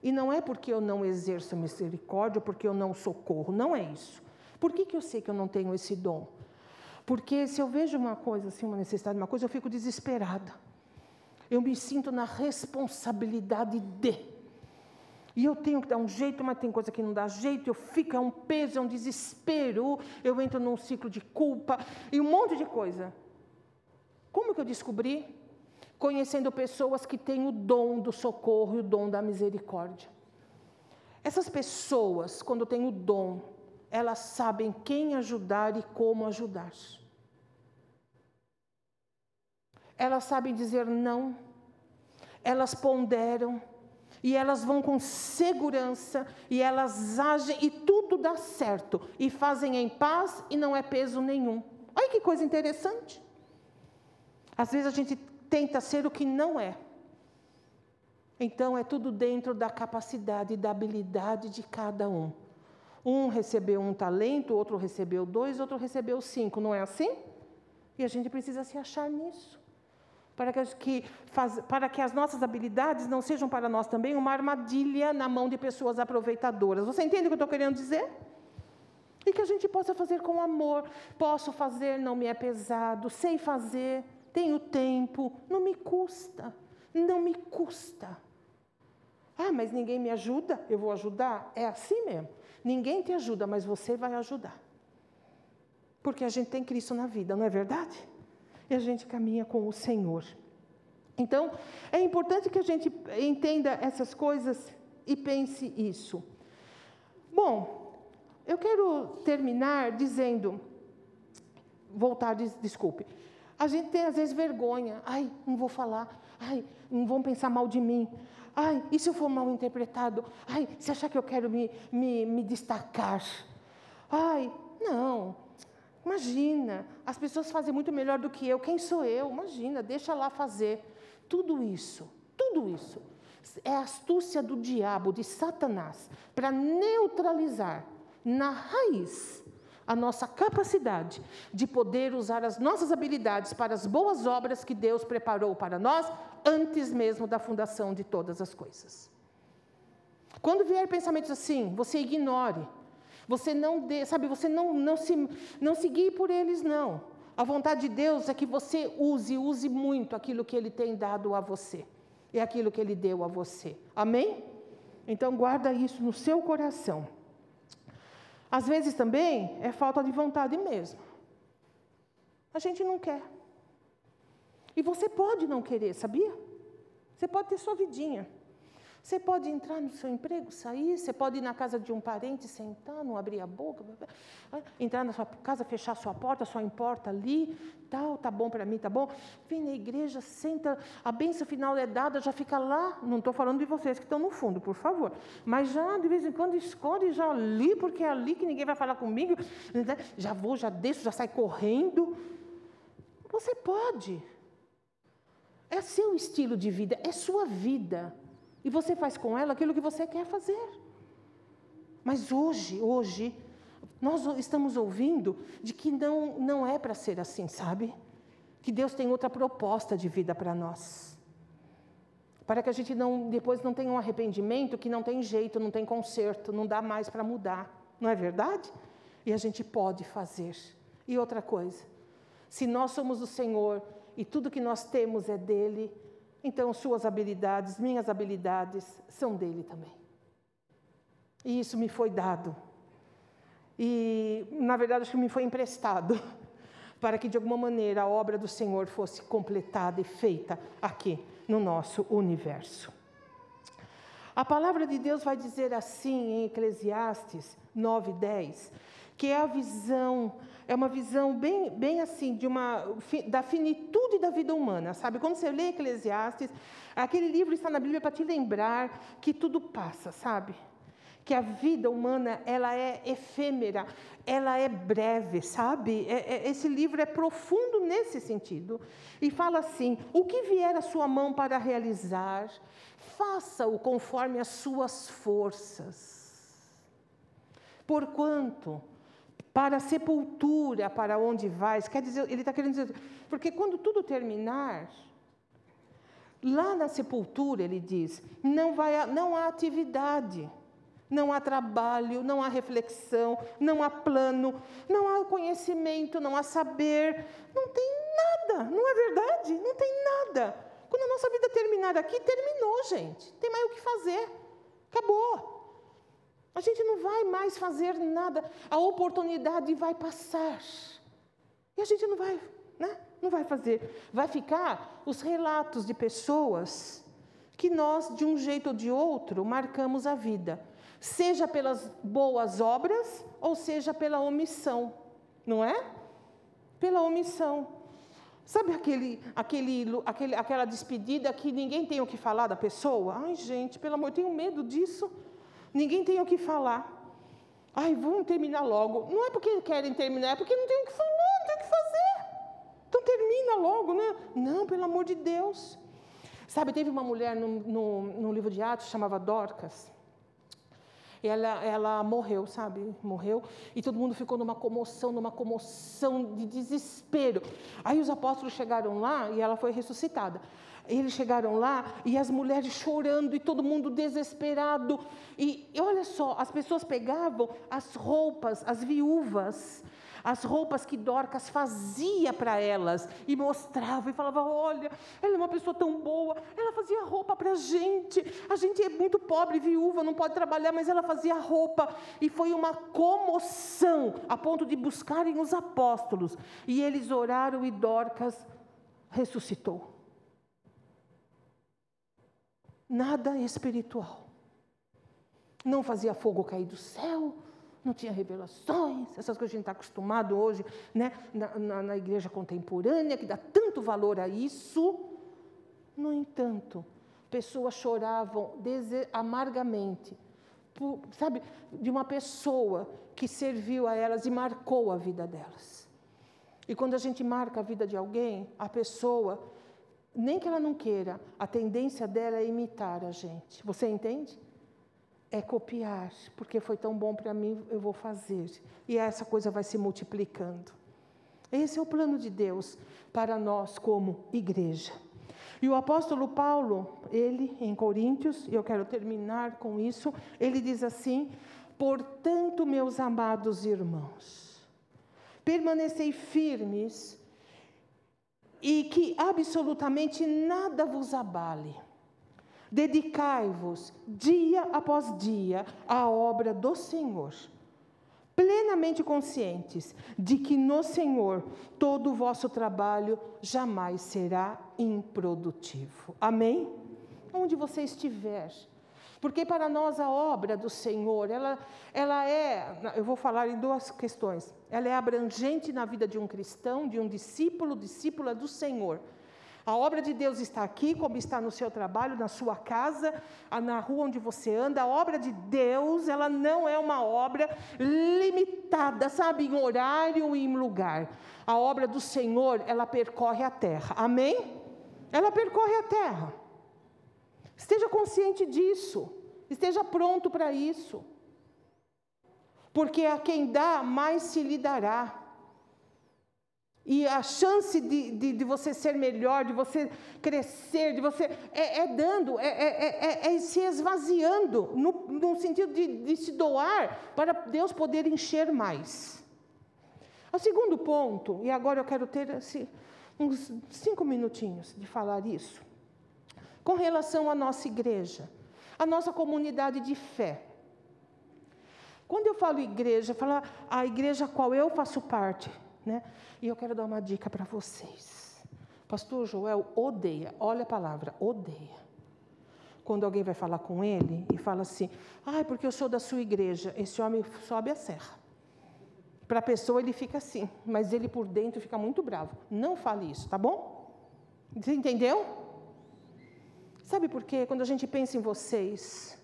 E não é porque eu não exerço misericórdia, porque eu não socorro, não é isso. Por que, que eu sei que eu não tenho esse dom? Porque se eu vejo uma coisa assim, uma necessidade, uma coisa, eu fico desesperada eu me sinto na responsabilidade de. E eu tenho que dar um jeito, mas tem coisa que não dá jeito, eu fico, é um peso, é um desespero, eu entro num ciclo de culpa e um monte de coisa. Como que eu descobri? Conhecendo pessoas que têm o dom do socorro e o dom da misericórdia. Essas pessoas, quando têm o dom, elas sabem quem ajudar e como ajudar. elas sabem dizer não, elas ponderam, e elas vão com segurança, e elas agem, e tudo dá certo, e fazem em paz, e não é peso nenhum. Olha que coisa interessante. Às vezes a gente tenta ser o que não é. Então é tudo dentro da capacidade e da habilidade de cada um. Um recebeu um talento, outro recebeu dois, outro recebeu cinco, não é assim? E a gente precisa se achar nisso para que, faz, para que as nossas habilidades não sejam para nós também uma armadilha na mão de pessoas aproveitadoras. Você entende o que eu estou querendo dizer? E que a gente possa fazer com amor. Posso fazer, não me é pesado. Sei fazer, tenho tempo, não me custa. Não me custa. Ah, mas ninguém me ajuda, eu vou ajudar? É assim mesmo. Ninguém te ajuda, mas você vai ajudar. Porque a gente tem Cristo na vida, não é verdade? e a gente caminha com o Senhor. Então, é importante que a gente entenda essas coisas e pense isso. Bom, eu quero terminar dizendo, voltar, desculpe. A gente tem às vezes vergonha. Ai, não vou falar. Ai, não vão pensar mal de mim. Ai, e se eu for mal interpretado? Ai, se achar que eu quero me, me, me destacar? Ai, não. Imagina, as pessoas fazem muito melhor do que eu. Quem sou eu? Imagina, deixa lá fazer. Tudo isso, tudo isso é astúcia do diabo, de Satanás, para neutralizar na raiz a nossa capacidade de poder usar as nossas habilidades para as boas obras que Deus preparou para nós antes mesmo da fundação de todas as coisas. Quando vier pensamentos assim, você ignore. Você não dê, sabe, você não, não, se, não se por eles, não. A vontade de Deus é que você use, use muito aquilo que Ele tem dado a você. É aquilo que Ele deu a você. Amém? Então guarda isso no seu coração. Às vezes também é falta de vontade mesmo. A gente não quer. E você pode não querer, sabia? Você pode ter sua vidinha. Você pode entrar no seu emprego, sair, você pode ir na casa de um parente, sentar, não abrir a boca, entrar na sua casa, fechar sua porta, só importa ali, tal, tá bom para mim, tá bom. Vem na igreja, senta, a bênção final é dada, já fica lá. Não estou falando de vocês que estão no fundo, por favor. Mas já de vez em quando escolhe já ali, porque é ali que ninguém vai falar comigo. Né? Já vou, já desço, já sai correndo. Você pode. É seu estilo de vida, é sua vida. E você faz com ela aquilo que você quer fazer. Mas hoje, hoje, nós estamos ouvindo de que não, não é para ser assim, sabe? Que Deus tem outra proposta de vida para nós. Para que a gente não, depois não tenha um arrependimento que não tem jeito, não tem conserto, não dá mais para mudar. Não é verdade? E a gente pode fazer. E outra coisa, se nós somos o Senhor e tudo que nós temos é dele, então, suas habilidades, minhas habilidades, são dele também. E isso me foi dado. E, na verdade, acho que me foi emprestado, para que, de alguma maneira, a obra do Senhor fosse completada e feita aqui no nosso universo. A palavra de Deus vai dizer assim em Eclesiastes 9, 10, que é a visão, é uma visão bem, bem assim, de uma, da finitude da vida humana, sabe? Quando você lê Eclesiastes, aquele livro está na Bíblia para te lembrar que tudo passa, sabe? Que a vida humana, ela é efêmera, ela é breve, sabe? É, é, esse livro é profundo nesse sentido. E fala assim: o que vier à sua mão para realizar, faça-o conforme as suas forças. Porquanto, para a sepultura, para onde vais, quer dizer, ele está querendo dizer, porque quando tudo terminar, lá na sepultura, ele diz, não, vai, não há atividade, não há trabalho, não há reflexão, não há plano, não há conhecimento, não há saber, não tem nada, não é verdade? Não tem nada. Quando a nossa vida terminar aqui, terminou, gente. Tem mais o que fazer. Acabou. A gente não vai mais fazer nada, a oportunidade vai passar. E a gente não vai, né? Não vai fazer. Vai ficar os relatos de pessoas que nós, de um jeito ou de outro, marcamos a vida, seja pelas boas obras ou seja pela omissão, não é? Pela omissão. Sabe aquele, aquele, aquele, aquela despedida que ninguém tem o que falar da pessoa? Ai, gente, pelo amor, eu tenho medo disso ninguém tem o que falar. Ai, vamos terminar logo. Não é porque querem terminar, é porque não tem o que falar, não tem o que fazer. Então termina logo, né? Não, pelo amor de Deus. Sabe, teve uma mulher no, no, no livro de Atos, chamava Dorcas. E ela, ela morreu, sabe? Morreu. E todo mundo ficou numa comoção, numa comoção de desespero. Aí os apóstolos chegaram lá e ela foi ressuscitada. Eles chegaram lá e as mulheres chorando e todo mundo desesperado. E, e olha só, as pessoas pegavam as roupas, as viúvas, as roupas que Dorcas fazia para elas e mostrava e falava: Olha, ela é uma pessoa tão boa, ela fazia roupa para a gente. A gente é muito pobre, viúva, não pode trabalhar, mas ela fazia roupa. E foi uma comoção a ponto de buscarem os apóstolos. E eles oraram e Dorcas ressuscitou nada espiritual. Não fazia fogo cair do céu, não tinha revelações, essas coisas que a gente está acostumado hoje né, na, na, na igreja contemporânea, que dá tanto valor a isso. No entanto, pessoas choravam amargamente, por, sabe, de uma pessoa que serviu a elas e marcou a vida delas. E quando a gente marca a vida de alguém, a pessoa nem que ela não queira, a tendência dela é imitar a gente. Você entende? É copiar, porque foi tão bom para mim, eu vou fazer. E essa coisa vai se multiplicando. Esse é o plano de Deus para nós como igreja. E o apóstolo Paulo, ele em Coríntios, e eu quero terminar com isso, ele diz assim: Portanto, meus amados irmãos, permanecei firmes e que absolutamente nada vos abale. Dedicai-vos dia após dia à obra do Senhor, plenamente conscientes de que no Senhor todo o vosso trabalho jamais será improdutivo. Amém? Onde você estiver, porque para nós a obra do Senhor, ela, ela é, eu vou falar em duas questões. Ela é abrangente na vida de um cristão, de um discípulo, discípula do Senhor. A obra de Deus está aqui, como está no seu trabalho, na sua casa, na rua onde você anda. A obra de Deus, ela não é uma obra limitada, sabe, em horário e em lugar. A obra do Senhor, ela percorre a terra. Amém? Ela percorre a terra. Esteja consciente disso. Esteja pronto para isso. Porque a quem dá, mais se lhe dará. E a chance de, de, de, você ser melhor, de você crescer, de você. É, é dando, é, é, é, se esvaziando, no, no sentido de, de se doar, para Deus poder encher mais. O segundo ponto, e agora eu quero ter assim, uns cinco minutinhos de falar isso com relação à nossa igreja, à nossa comunidade de fé. Quando eu falo igreja, falo a igreja a qual eu faço parte, né? E eu quero dar uma dica para vocês. Pastor Joel odeia, olha a palavra, odeia. Quando alguém vai falar com ele e fala assim, ai, ah, porque eu sou da sua igreja, esse homem sobe a serra. Para a pessoa ele fica assim, mas ele por dentro fica muito bravo. Não fale isso, tá bom? Você entendeu? Sabe por quê? Quando a gente pensa em vocês,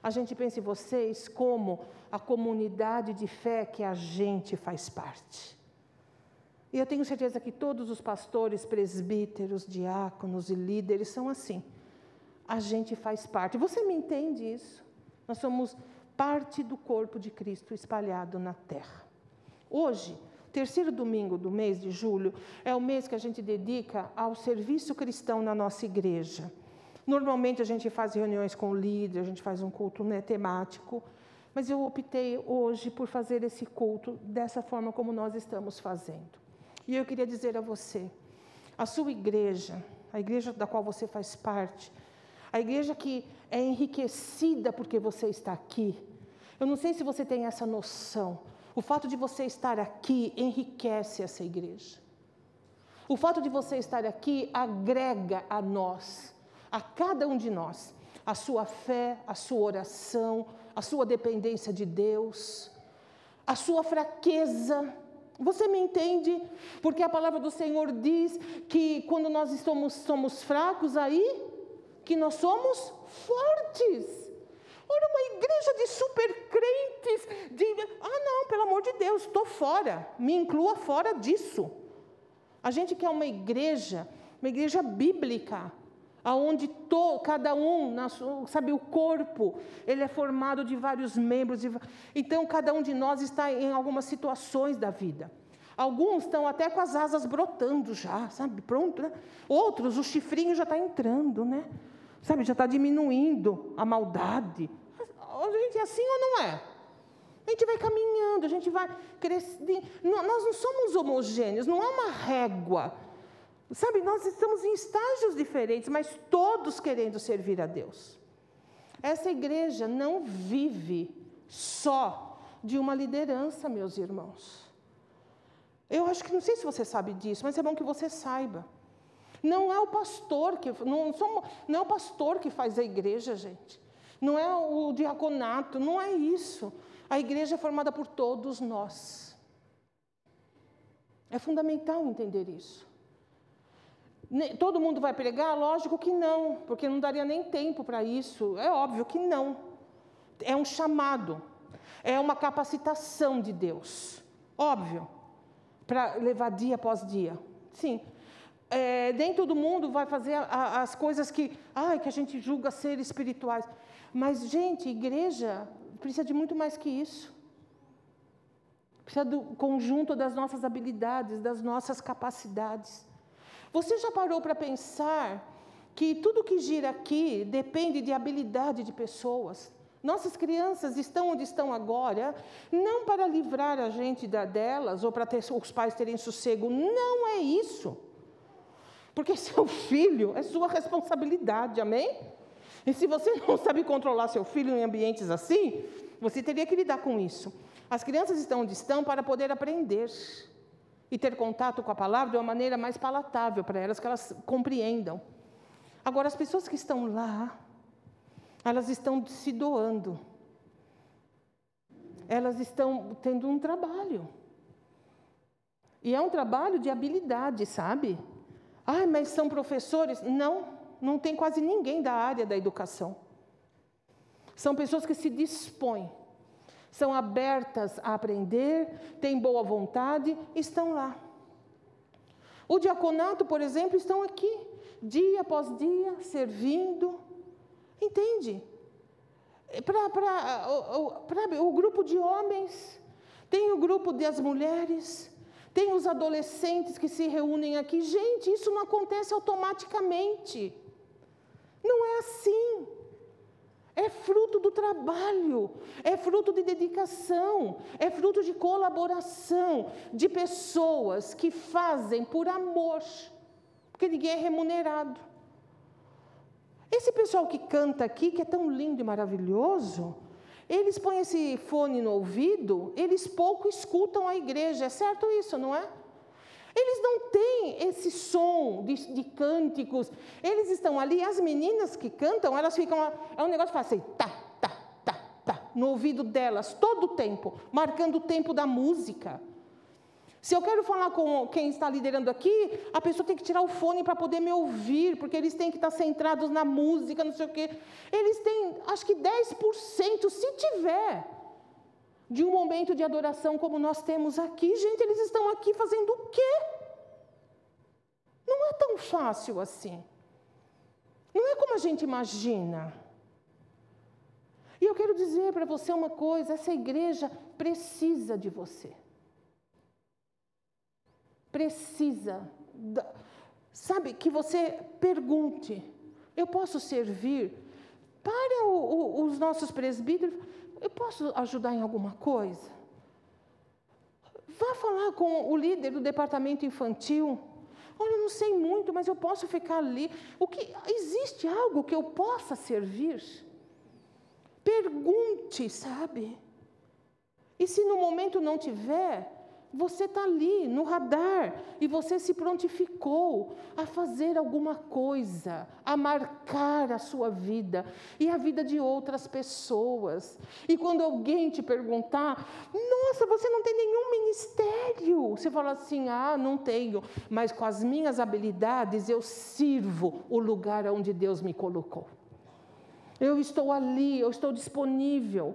a gente pensa em vocês como a comunidade de fé que a gente faz parte. E eu tenho certeza que todos os pastores, presbíteros, diáconos e líderes são assim. A gente faz parte. Você me entende isso? Nós somos parte do corpo de Cristo espalhado na terra. Hoje, terceiro domingo do mês de julho, é o mês que a gente dedica ao serviço cristão na nossa igreja. Normalmente a gente faz reuniões com o líder, a gente faz um culto né, temático, mas eu optei hoje por fazer esse culto dessa forma como nós estamos fazendo. E eu queria dizer a você, a sua igreja, a igreja da qual você faz parte, a igreja que é enriquecida porque você está aqui. Eu não sei se você tem essa noção. O fato de você estar aqui enriquece essa igreja. O fato de você estar aqui agrega a nós, a cada um de nós, a sua fé, a sua oração, a sua dependência de Deus, a sua fraqueza. Você me entende? Porque a palavra do Senhor diz que quando nós estamos, somos fracos, aí que nós somos fortes. Olha, uma igreja de super crentes, de. Ah, não, pelo amor de Deus, estou fora. Me inclua fora disso. A gente quer uma igreja, uma igreja bíblica, aonde to, cada um, sabe, o corpo, ele é formado de vários membros. Então, cada um de nós está em algumas situações da vida. Alguns estão até com as asas brotando já, sabe, pronto, né? Outros, o chifrinho já está entrando, né? Sabe, já está diminuindo a maldade. A gente é assim ou não é? A gente vai caminhando, a gente vai crescendo. Nós não somos homogêneos, não é uma régua. Sabe, nós estamos em estágios diferentes, mas todos querendo servir a Deus. Essa igreja não vive só de uma liderança, meus irmãos. Eu acho que não sei se você sabe disso, mas é bom que você saiba. Não é o pastor que não, somos, não é o pastor que faz a igreja, gente. Não é o diaconato, não é isso. A igreja é formada por todos nós. É fundamental entender isso. Todo mundo vai pregar? Lógico que não, porque não daria nem tempo para isso. É óbvio que não. É um chamado, é uma capacitação de Deus. Óbvio, para levar dia após dia. Sim, é, nem todo mundo vai fazer a, a, as coisas que, ai, que a gente julga ser espirituais. Mas, gente, igreja precisa de muito mais que isso. Precisa do conjunto das nossas habilidades, das nossas capacidades. Você já parou para pensar que tudo que gira aqui depende de habilidade de pessoas? Nossas crianças estão onde estão agora, não para livrar a gente da, delas ou para ter, os pais terem sossego, não é isso. Porque seu filho é sua responsabilidade, amém? E se você não sabe controlar seu filho em ambientes assim, você teria que lidar com isso. As crianças estão onde estão para poder aprender e ter contato com a palavra de uma maneira mais palatável para elas, que elas compreendam. Agora, as pessoas que estão lá, elas estão se doando. Elas estão tendo um trabalho. E é um trabalho de habilidade, sabe? Ah, mas são professores? Não, não tem quase ninguém da área da educação. São pessoas que se dispõem, são abertas a aprender, têm boa vontade, estão lá. O diaconato, por exemplo, estão aqui, dia após dia, servindo. Entende? Para o grupo de homens, tem o grupo das mulheres, tem os adolescentes que se reúnem aqui. Gente, isso não acontece automaticamente. Não é assim. É fruto do trabalho, é fruto de dedicação, é fruto de colaboração de pessoas que fazem por amor, porque ninguém é remunerado. Esse pessoal que canta aqui, que é tão lindo e maravilhoso, eles põem esse fone no ouvido, eles pouco escutam a igreja, é certo isso, não é? Eles não têm esse som de, de cânticos, eles estão ali, as meninas que cantam, elas ficam, é um negócio faz assim, tá, tá, tá, tá, no ouvido delas todo o tempo, marcando o tempo da música. Se eu quero falar com quem está liderando aqui, a pessoa tem que tirar o fone para poder me ouvir, porque eles têm que estar centrados na música, não sei o quê. Eles têm, acho que 10%, se tiver, de um momento de adoração como nós temos aqui. Gente, eles estão aqui fazendo o quê? Não é tão fácil assim. Não é como a gente imagina. E eu quero dizer para você uma coisa: essa igreja precisa de você precisa, sabe, que você pergunte: eu posso servir? Para o, o, os nossos presbíteros, eu posso ajudar em alguma coisa? Vá falar com o líder do departamento infantil. Olha, eu não sei muito, mas eu posso ficar ali. O que existe algo que eu possa servir? Pergunte, sabe? E se no momento não tiver, você está ali no radar e você se prontificou a fazer alguma coisa, a marcar a sua vida e a vida de outras pessoas. E quando alguém te perguntar, nossa, você não tem nenhum ministério, você fala assim: ah, não tenho, mas com as minhas habilidades eu sirvo o lugar onde Deus me colocou. Eu estou ali, eu estou disponível.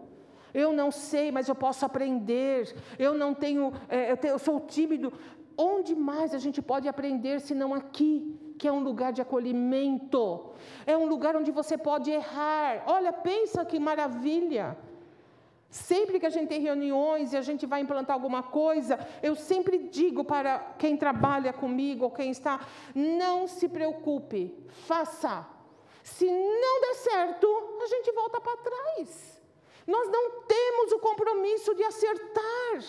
Eu não sei, mas eu posso aprender. Eu não tenho, é, eu, tenho, eu sou tímido. Onde mais a gente pode aprender se não aqui? que é um lugar de acolhimento, é um lugar onde você pode errar. Olha, pensa que maravilha. Sempre que a gente tem reuniões e a gente vai implantar alguma coisa, eu sempre digo para quem trabalha comigo ou quem está: não se preocupe, faça. Se não der certo, a gente volta para trás. Nós não temos o compromisso de acertar.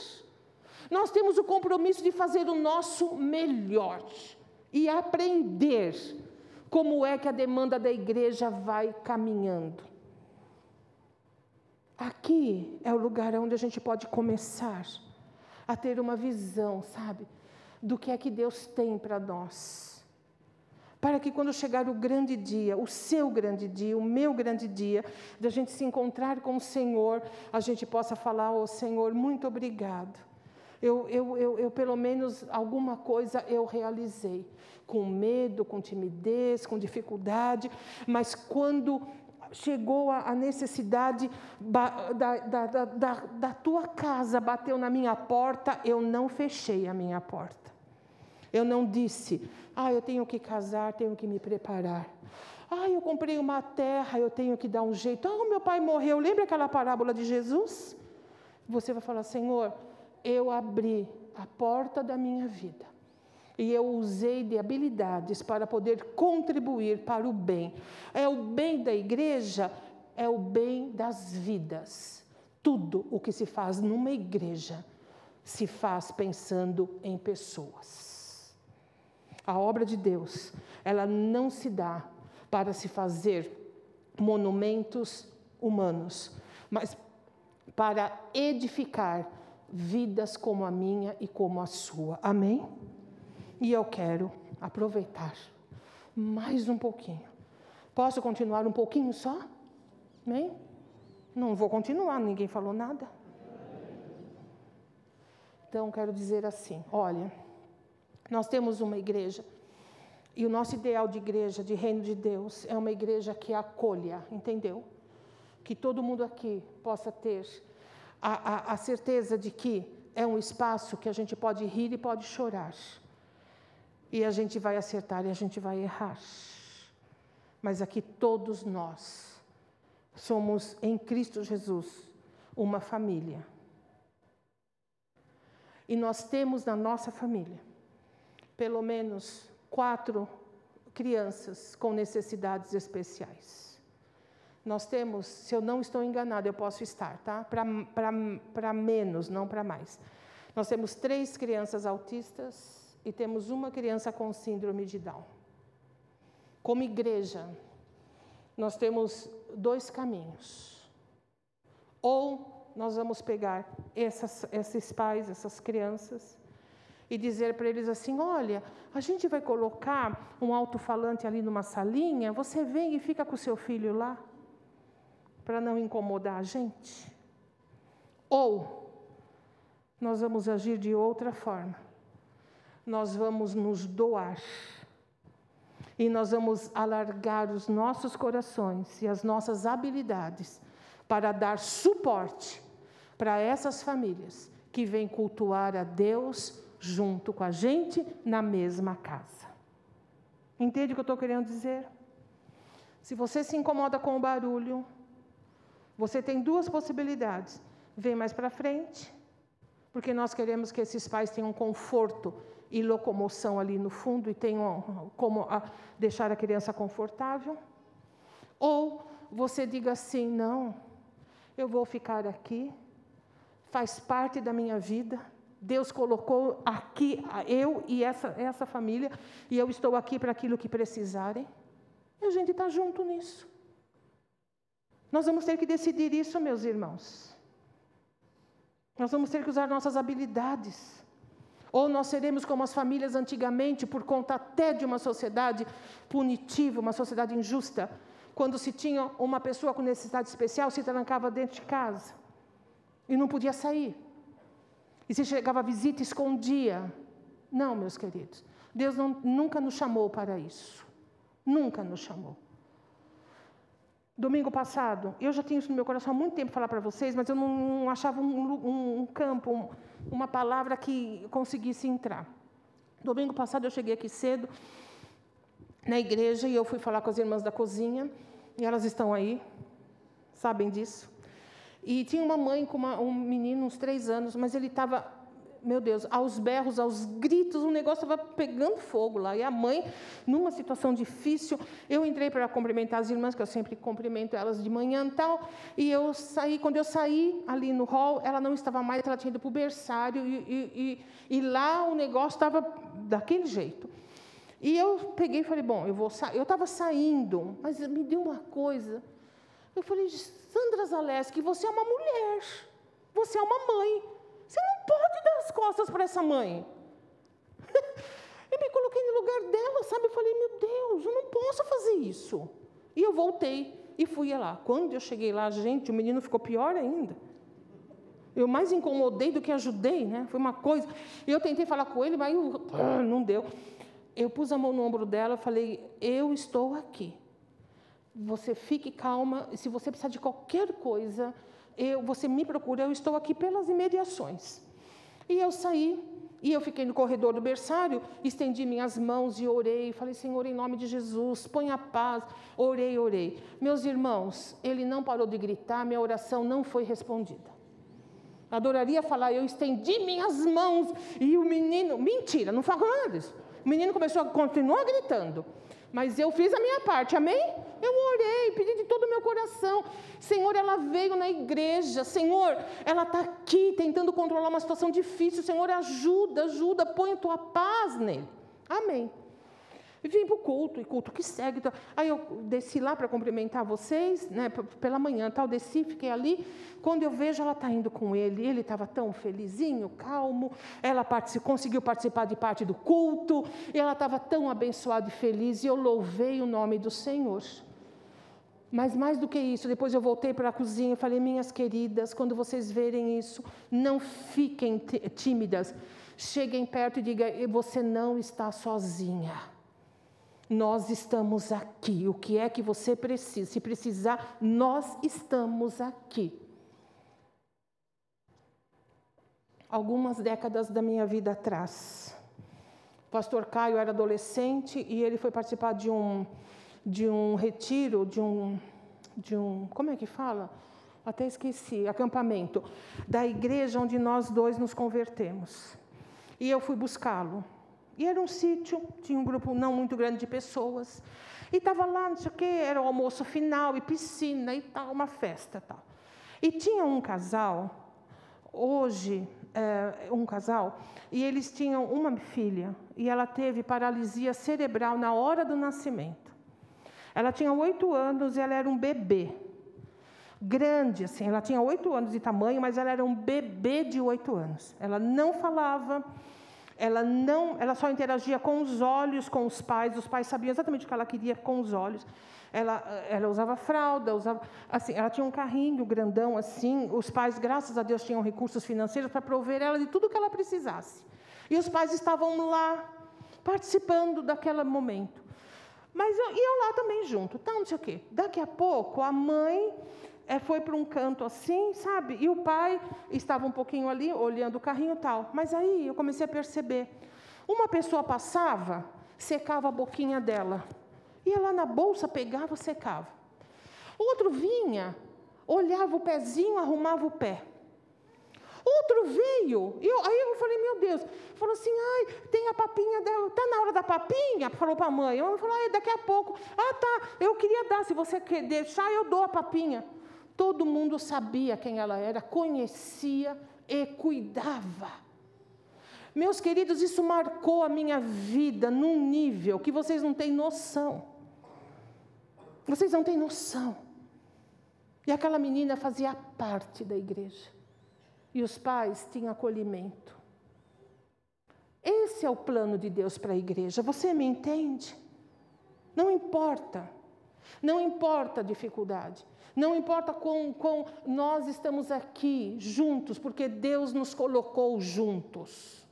Nós temos o compromisso de fazer o nosso melhor e aprender como é que a demanda da igreja vai caminhando. Aqui é o lugar onde a gente pode começar a ter uma visão, sabe, do que é que Deus tem para nós para que quando chegar o grande dia, o seu grande dia, o meu grande dia, de a gente se encontrar com o Senhor, a gente possa falar: Ô oh, Senhor, muito obrigado. Eu, eu, eu, eu, pelo menos, alguma coisa eu realizei, com medo, com timidez, com dificuldade, mas quando chegou a, necessidade da, da, da, da, da tua casa, bateu na minha porta, eu não fechei a minha porta. Eu não disse, ah, eu tenho que casar, tenho que me preparar. Ah, eu comprei uma terra, eu tenho que dar um jeito. Ah, meu pai morreu. Lembra aquela parábola de Jesus? Você vai falar, Senhor, eu abri a porta da minha vida e eu usei de habilidades para poder contribuir para o bem. É o bem da igreja, é o bem das vidas. Tudo o que se faz numa igreja se faz pensando em pessoas. A obra de Deus, ela não se dá para se fazer monumentos humanos, mas para edificar vidas como a minha e como a sua. Amém? E eu quero aproveitar mais um pouquinho. Posso continuar um pouquinho só? Amém? Não vou continuar, ninguém falou nada. Então, quero dizer assim: olha. Nós temos uma igreja, e o nosso ideal de igreja, de reino de Deus, é uma igreja que acolha, entendeu? Que todo mundo aqui possa ter a, a, a certeza de que é um espaço que a gente pode rir e pode chorar. E a gente vai acertar e a gente vai errar. Mas aqui todos nós somos em Cristo Jesus uma família. E nós temos na nossa família pelo menos quatro crianças com necessidades especiais. Nós temos, se eu não estou enganada, eu posso estar, tá? Para menos, não para mais. Nós temos três crianças autistas e temos uma criança com síndrome de Down. Como igreja, nós temos dois caminhos. Ou nós vamos pegar essas, esses pais, essas crianças, e dizer para eles assim: olha, a gente vai colocar um alto-falante ali numa salinha, você vem e fica com seu filho lá, para não incomodar a gente. Ou nós vamos agir de outra forma. Nós vamos nos doar. E nós vamos alargar os nossos corações e as nossas habilidades para dar suporte para essas famílias que vêm cultuar a Deus junto com a gente na mesma casa. Entende o que eu estou querendo dizer? Se você se incomoda com o barulho, você tem duas possibilidades. Vem mais para frente, porque nós queremos que esses pais tenham conforto e locomoção ali no fundo e tenham como deixar a criança confortável. Ou você diga assim: não, eu vou ficar aqui, faz parte da minha vida. Deus colocou aqui eu e essa, essa família, e eu estou aqui para aquilo que precisarem. E a gente está junto nisso. Nós vamos ter que decidir isso, meus irmãos. Nós vamos ter que usar nossas habilidades. Ou nós seremos como as famílias antigamente, por conta até de uma sociedade punitiva, uma sociedade injusta, quando se tinha uma pessoa com necessidade especial, se trancava dentro de casa e não podia sair. E se chegava a visita, escondia. Não, meus queridos. Deus não, nunca nos chamou para isso. Nunca nos chamou. Domingo passado, eu já tinha isso no meu coração há muito tempo falar para vocês, mas eu não, não achava um, um, um campo, um, uma palavra que conseguisse entrar. Domingo passado eu cheguei aqui cedo na igreja e eu fui falar com as irmãs da cozinha. E elas estão aí, sabem disso. E tinha uma mãe com uma, um menino, uns três anos, mas ele estava, meu Deus, aos berros, aos gritos, o negócio estava pegando fogo lá. E a mãe, numa situação difícil, eu entrei para cumprimentar as irmãs, que eu sempre cumprimento elas de manhã e tal. E eu saí, quando eu saí ali no hall, ela não estava mais, ela tinha ido para o berçário, e, e, e, e lá o negócio estava daquele jeito. E eu peguei e falei, bom, eu vou sair. Eu estava saindo, mas me deu uma coisa. Eu falei, Sandra Zaleski, você é uma mulher. Você é uma mãe. Você não pode dar as costas para essa mãe. eu me coloquei no lugar dela, sabe? Eu falei, meu Deus, eu não posso fazer isso. E eu voltei e fui lá. Quando eu cheguei lá, gente, o menino ficou pior ainda. Eu mais incomodei do que ajudei, né? Foi uma coisa. Eu tentei falar com ele, mas não deu eu pus a mão no ombro dela falei: Eu estou aqui. Você fique calma. Se você precisar de qualquer coisa, eu, você me procura. Eu estou aqui pelas imediações. E eu saí. E eu fiquei no corredor do berçário, estendi minhas mãos e orei. Falei, Senhor, em nome de Jesus, põe a paz. Orei, orei. Meus irmãos, ele não parou de gritar, minha oração não foi respondida. Adoraria falar, eu estendi minhas mãos e o menino. Mentira, não falou nada disso. O menino começou a continuar gritando. Mas eu fiz a minha parte, amém? Eu orei, pedi de todo o meu coração. Senhor, ela veio na igreja. Senhor, ela está aqui tentando controlar uma situação difícil. Senhor, ajuda, ajuda, põe a tua paz nele. Amém. E vim para o culto, e culto que segue. Então, aí eu desci lá para cumprimentar vocês, né, pela manhã, tal, desci, fiquei ali. Quando eu vejo, ela está indo com ele. Ele estava tão felizinho, calmo. Ela conseguiu participar de parte do culto. E ela estava tão abençoada e feliz. E eu louvei o nome do Senhor. Mas mais do que isso, depois eu voltei para a cozinha e falei: minhas queridas, quando vocês verem isso, não fiquem tímidas. Cheguem perto e digam: você não está sozinha. Nós estamos aqui. O que é que você precisa? Se precisar, nós estamos aqui. Algumas décadas da minha vida atrás, o pastor Caio era adolescente e ele foi participar de um, de um retiro, de um, de um. Como é que fala? Até esqueci, acampamento, da igreja onde nós dois nos convertemos. E eu fui buscá-lo. E era um sítio, tinha um grupo não muito grande de pessoas. E estava lá, não sei o quê, era o almoço final e piscina e tal, uma festa tal. E tinha um casal, hoje, é, um casal, e eles tinham uma filha, e ela teve paralisia cerebral na hora do nascimento. Ela tinha oito anos e ela era um bebê. Grande, assim, ela tinha oito anos de tamanho, mas ela era um bebê de oito anos. Ela não falava, ela não, ela só interagia com os olhos com os pais, os pais sabiam exatamente o que ela queria com os olhos. ela, ela usava fralda, usava, assim, ela tinha um carrinho grandão assim. Os pais, graças a Deus, tinham recursos financeiros para prover ela de tudo que ela precisasse. E os pais estavam lá participando daquele momento. Mas eu, e eu lá também junto, tá, não sei o quê. Daqui a pouco a mãe é, foi para um canto assim, sabe? E o pai estava um pouquinho ali, olhando o carrinho e tal. Mas aí eu comecei a perceber. Uma pessoa passava, secava a boquinha dela. Ia lá na bolsa, pegava, secava. Outro vinha, olhava o pezinho, arrumava o pé. Outro veio, eu, aí eu falei, meu Deus, falou assim, ai, tem a papinha dela, tá na hora da papinha? Falou para a mãe, eu falei, ai, daqui a pouco, ah tá, eu queria dar, se você quer deixar, eu dou a papinha. Todo mundo sabia quem ela era, conhecia e cuidava. Meus queridos, isso marcou a minha vida num nível que vocês não têm noção. Vocês não têm noção. E aquela menina fazia parte da igreja. E os pais tinham acolhimento. Esse é o plano de Deus para a igreja. Você me entende? Não importa. Não importa a dificuldade. Não importa com, com nós estamos aqui juntos, porque Deus nos colocou juntos.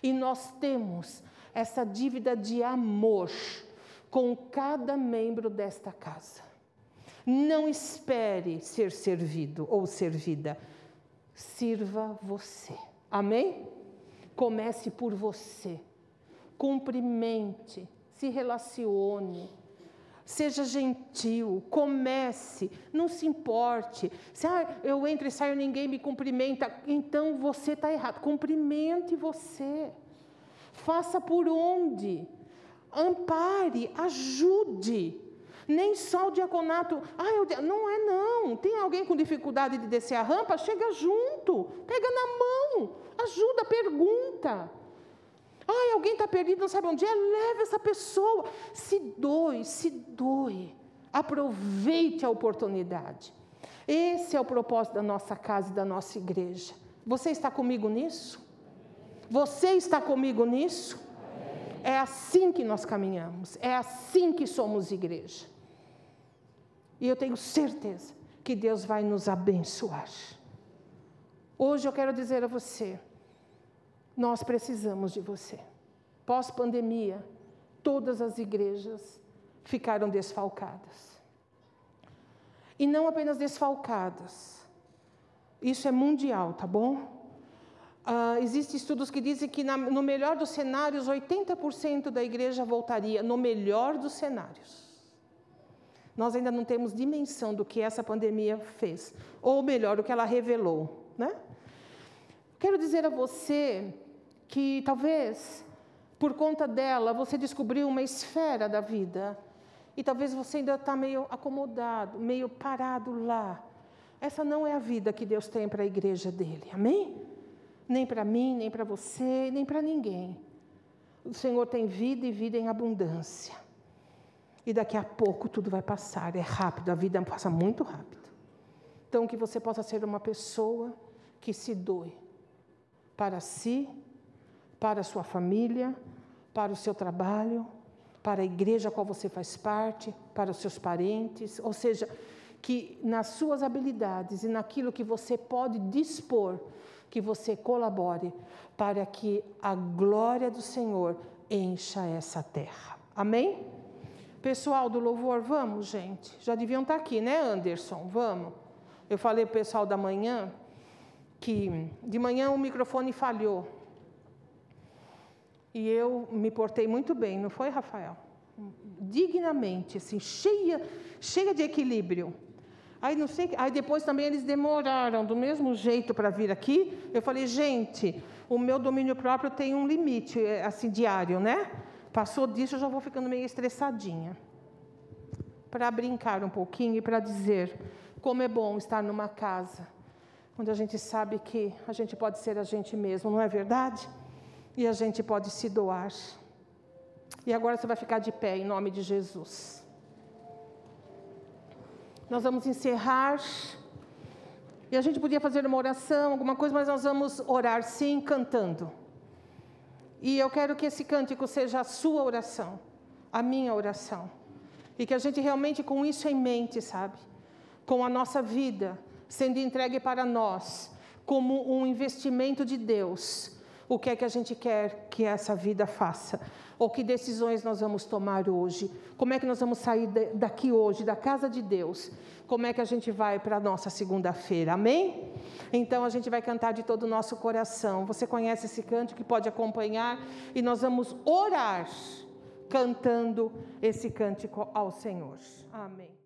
E nós temos essa dívida de amor com cada membro desta casa. Não espere ser servido ou servida. Sirva você. Amém? Comece por você. Cumprimente, se relacione Seja gentil, comece, não se importe. Se ah, eu entro e saio ninguém me cumprimenta, então você está errado. Cumprimente você. Faça por onde. Ampare, ajude. Nem só o diaconato. Ah, eu, não é não. Tem alguém com dificuldade de descer a rampa? Chega junto, pega na mão, ajuda, pergunta. Ai, alguém está perdido, não sabe onde é? Leve essa pessoa. Se doe, se doe. Aproveite a oportunidade. Esse é o propósito da nossa casa e da nossa igreja. Você está comigo nisso? Você está comigo nisso? É assim que nós caminhamos, é assim que somos igreja. E eu tenho certeza que Deus vai nos abençoar. Hoje eu quero dizer a você, nós precisamos de você. Pós-pandemia, todas as igrejas ficaram desfalcadas. E não apenas desfalcadas. Isso é mundial, tá bom? Uh, Existem estudos que dizem que, na, no melhor dos cenários, 80% da igreja voltaria, no melhor dos cenários. Nós ainda não temos dimensão do que essa pandemia fez, ou melhor, o que ela revelou. Né? Quero dizer a você que talvez por conta dela você descobriu uma esfera da vida e talvez você ainda está meio acomodado, meio parado lá. Essa não é a vida que Deus tem para a igreja dele, amém? Nem para mim, nem para você, nem para ninguém. O Senhor tem vida e vida em abundância. E daqui a pouco tudo vai passar, é rápido, a vida passa muito rápido. Então, que você possa ser uma pessoa que se doe para si para a sua família, para o seu trabalho, para a igreja a qual você faz parte, para os seus parentes, ou seja, que nas suas habilidades e naquilo que você pode dispor, que você colabore para que a glória do Senhor encha essa terra. Amém? Pessoal do louvor, vamos, gente. Já deviam estar aqui, né, Anderson? Vamos. Eu falei para o pessoal da manhã que de manhã o microfone falhou. E eu me portei muito bem, não foi, Rafael? Dignamente, assim, cheia, cheia de equilíbrio. Aí não sei, aí depois também eles demoraram do mesmo jeito para vir aqui. Eu falei, gente, o meu domínio próprio tem um limite, é, assim, diário, né? Passou disso, eu já vou ficando meio estressadinha. Para brincar um pouquinho e para dizer como é bom estar numa casa onde a gente sabe que a gente pode ser a gente mesmo, não é verdade? E a gente pode se doar. E agora você vai ficar de pé em nome de Jesus. Nós vamos encerrar. E a gente podia fazer uma oração, alguma coisa, mas nós vamos orar sim, cantando. E eu quero que esse cântico seja a sua oração, a minha oração. E que a gente realmente, com isso em mente, sabe? Com a nossa vida sendo entregue para nós, como um investimento de Deus, o que é que a gente quer que essa vida faça? Ou que decisões nós vamos tomar hoje? Como é que nós vamos sair daqui hoje, da casa de Deus? Como é que a gente vai para a nossa segunda-feira? Amém? Então a gente vai cantar de todo o nosso coração. Você conhece esse canto que pode acompanhar e nós vamos orar cantando esse cântico ao Senhor. Amém.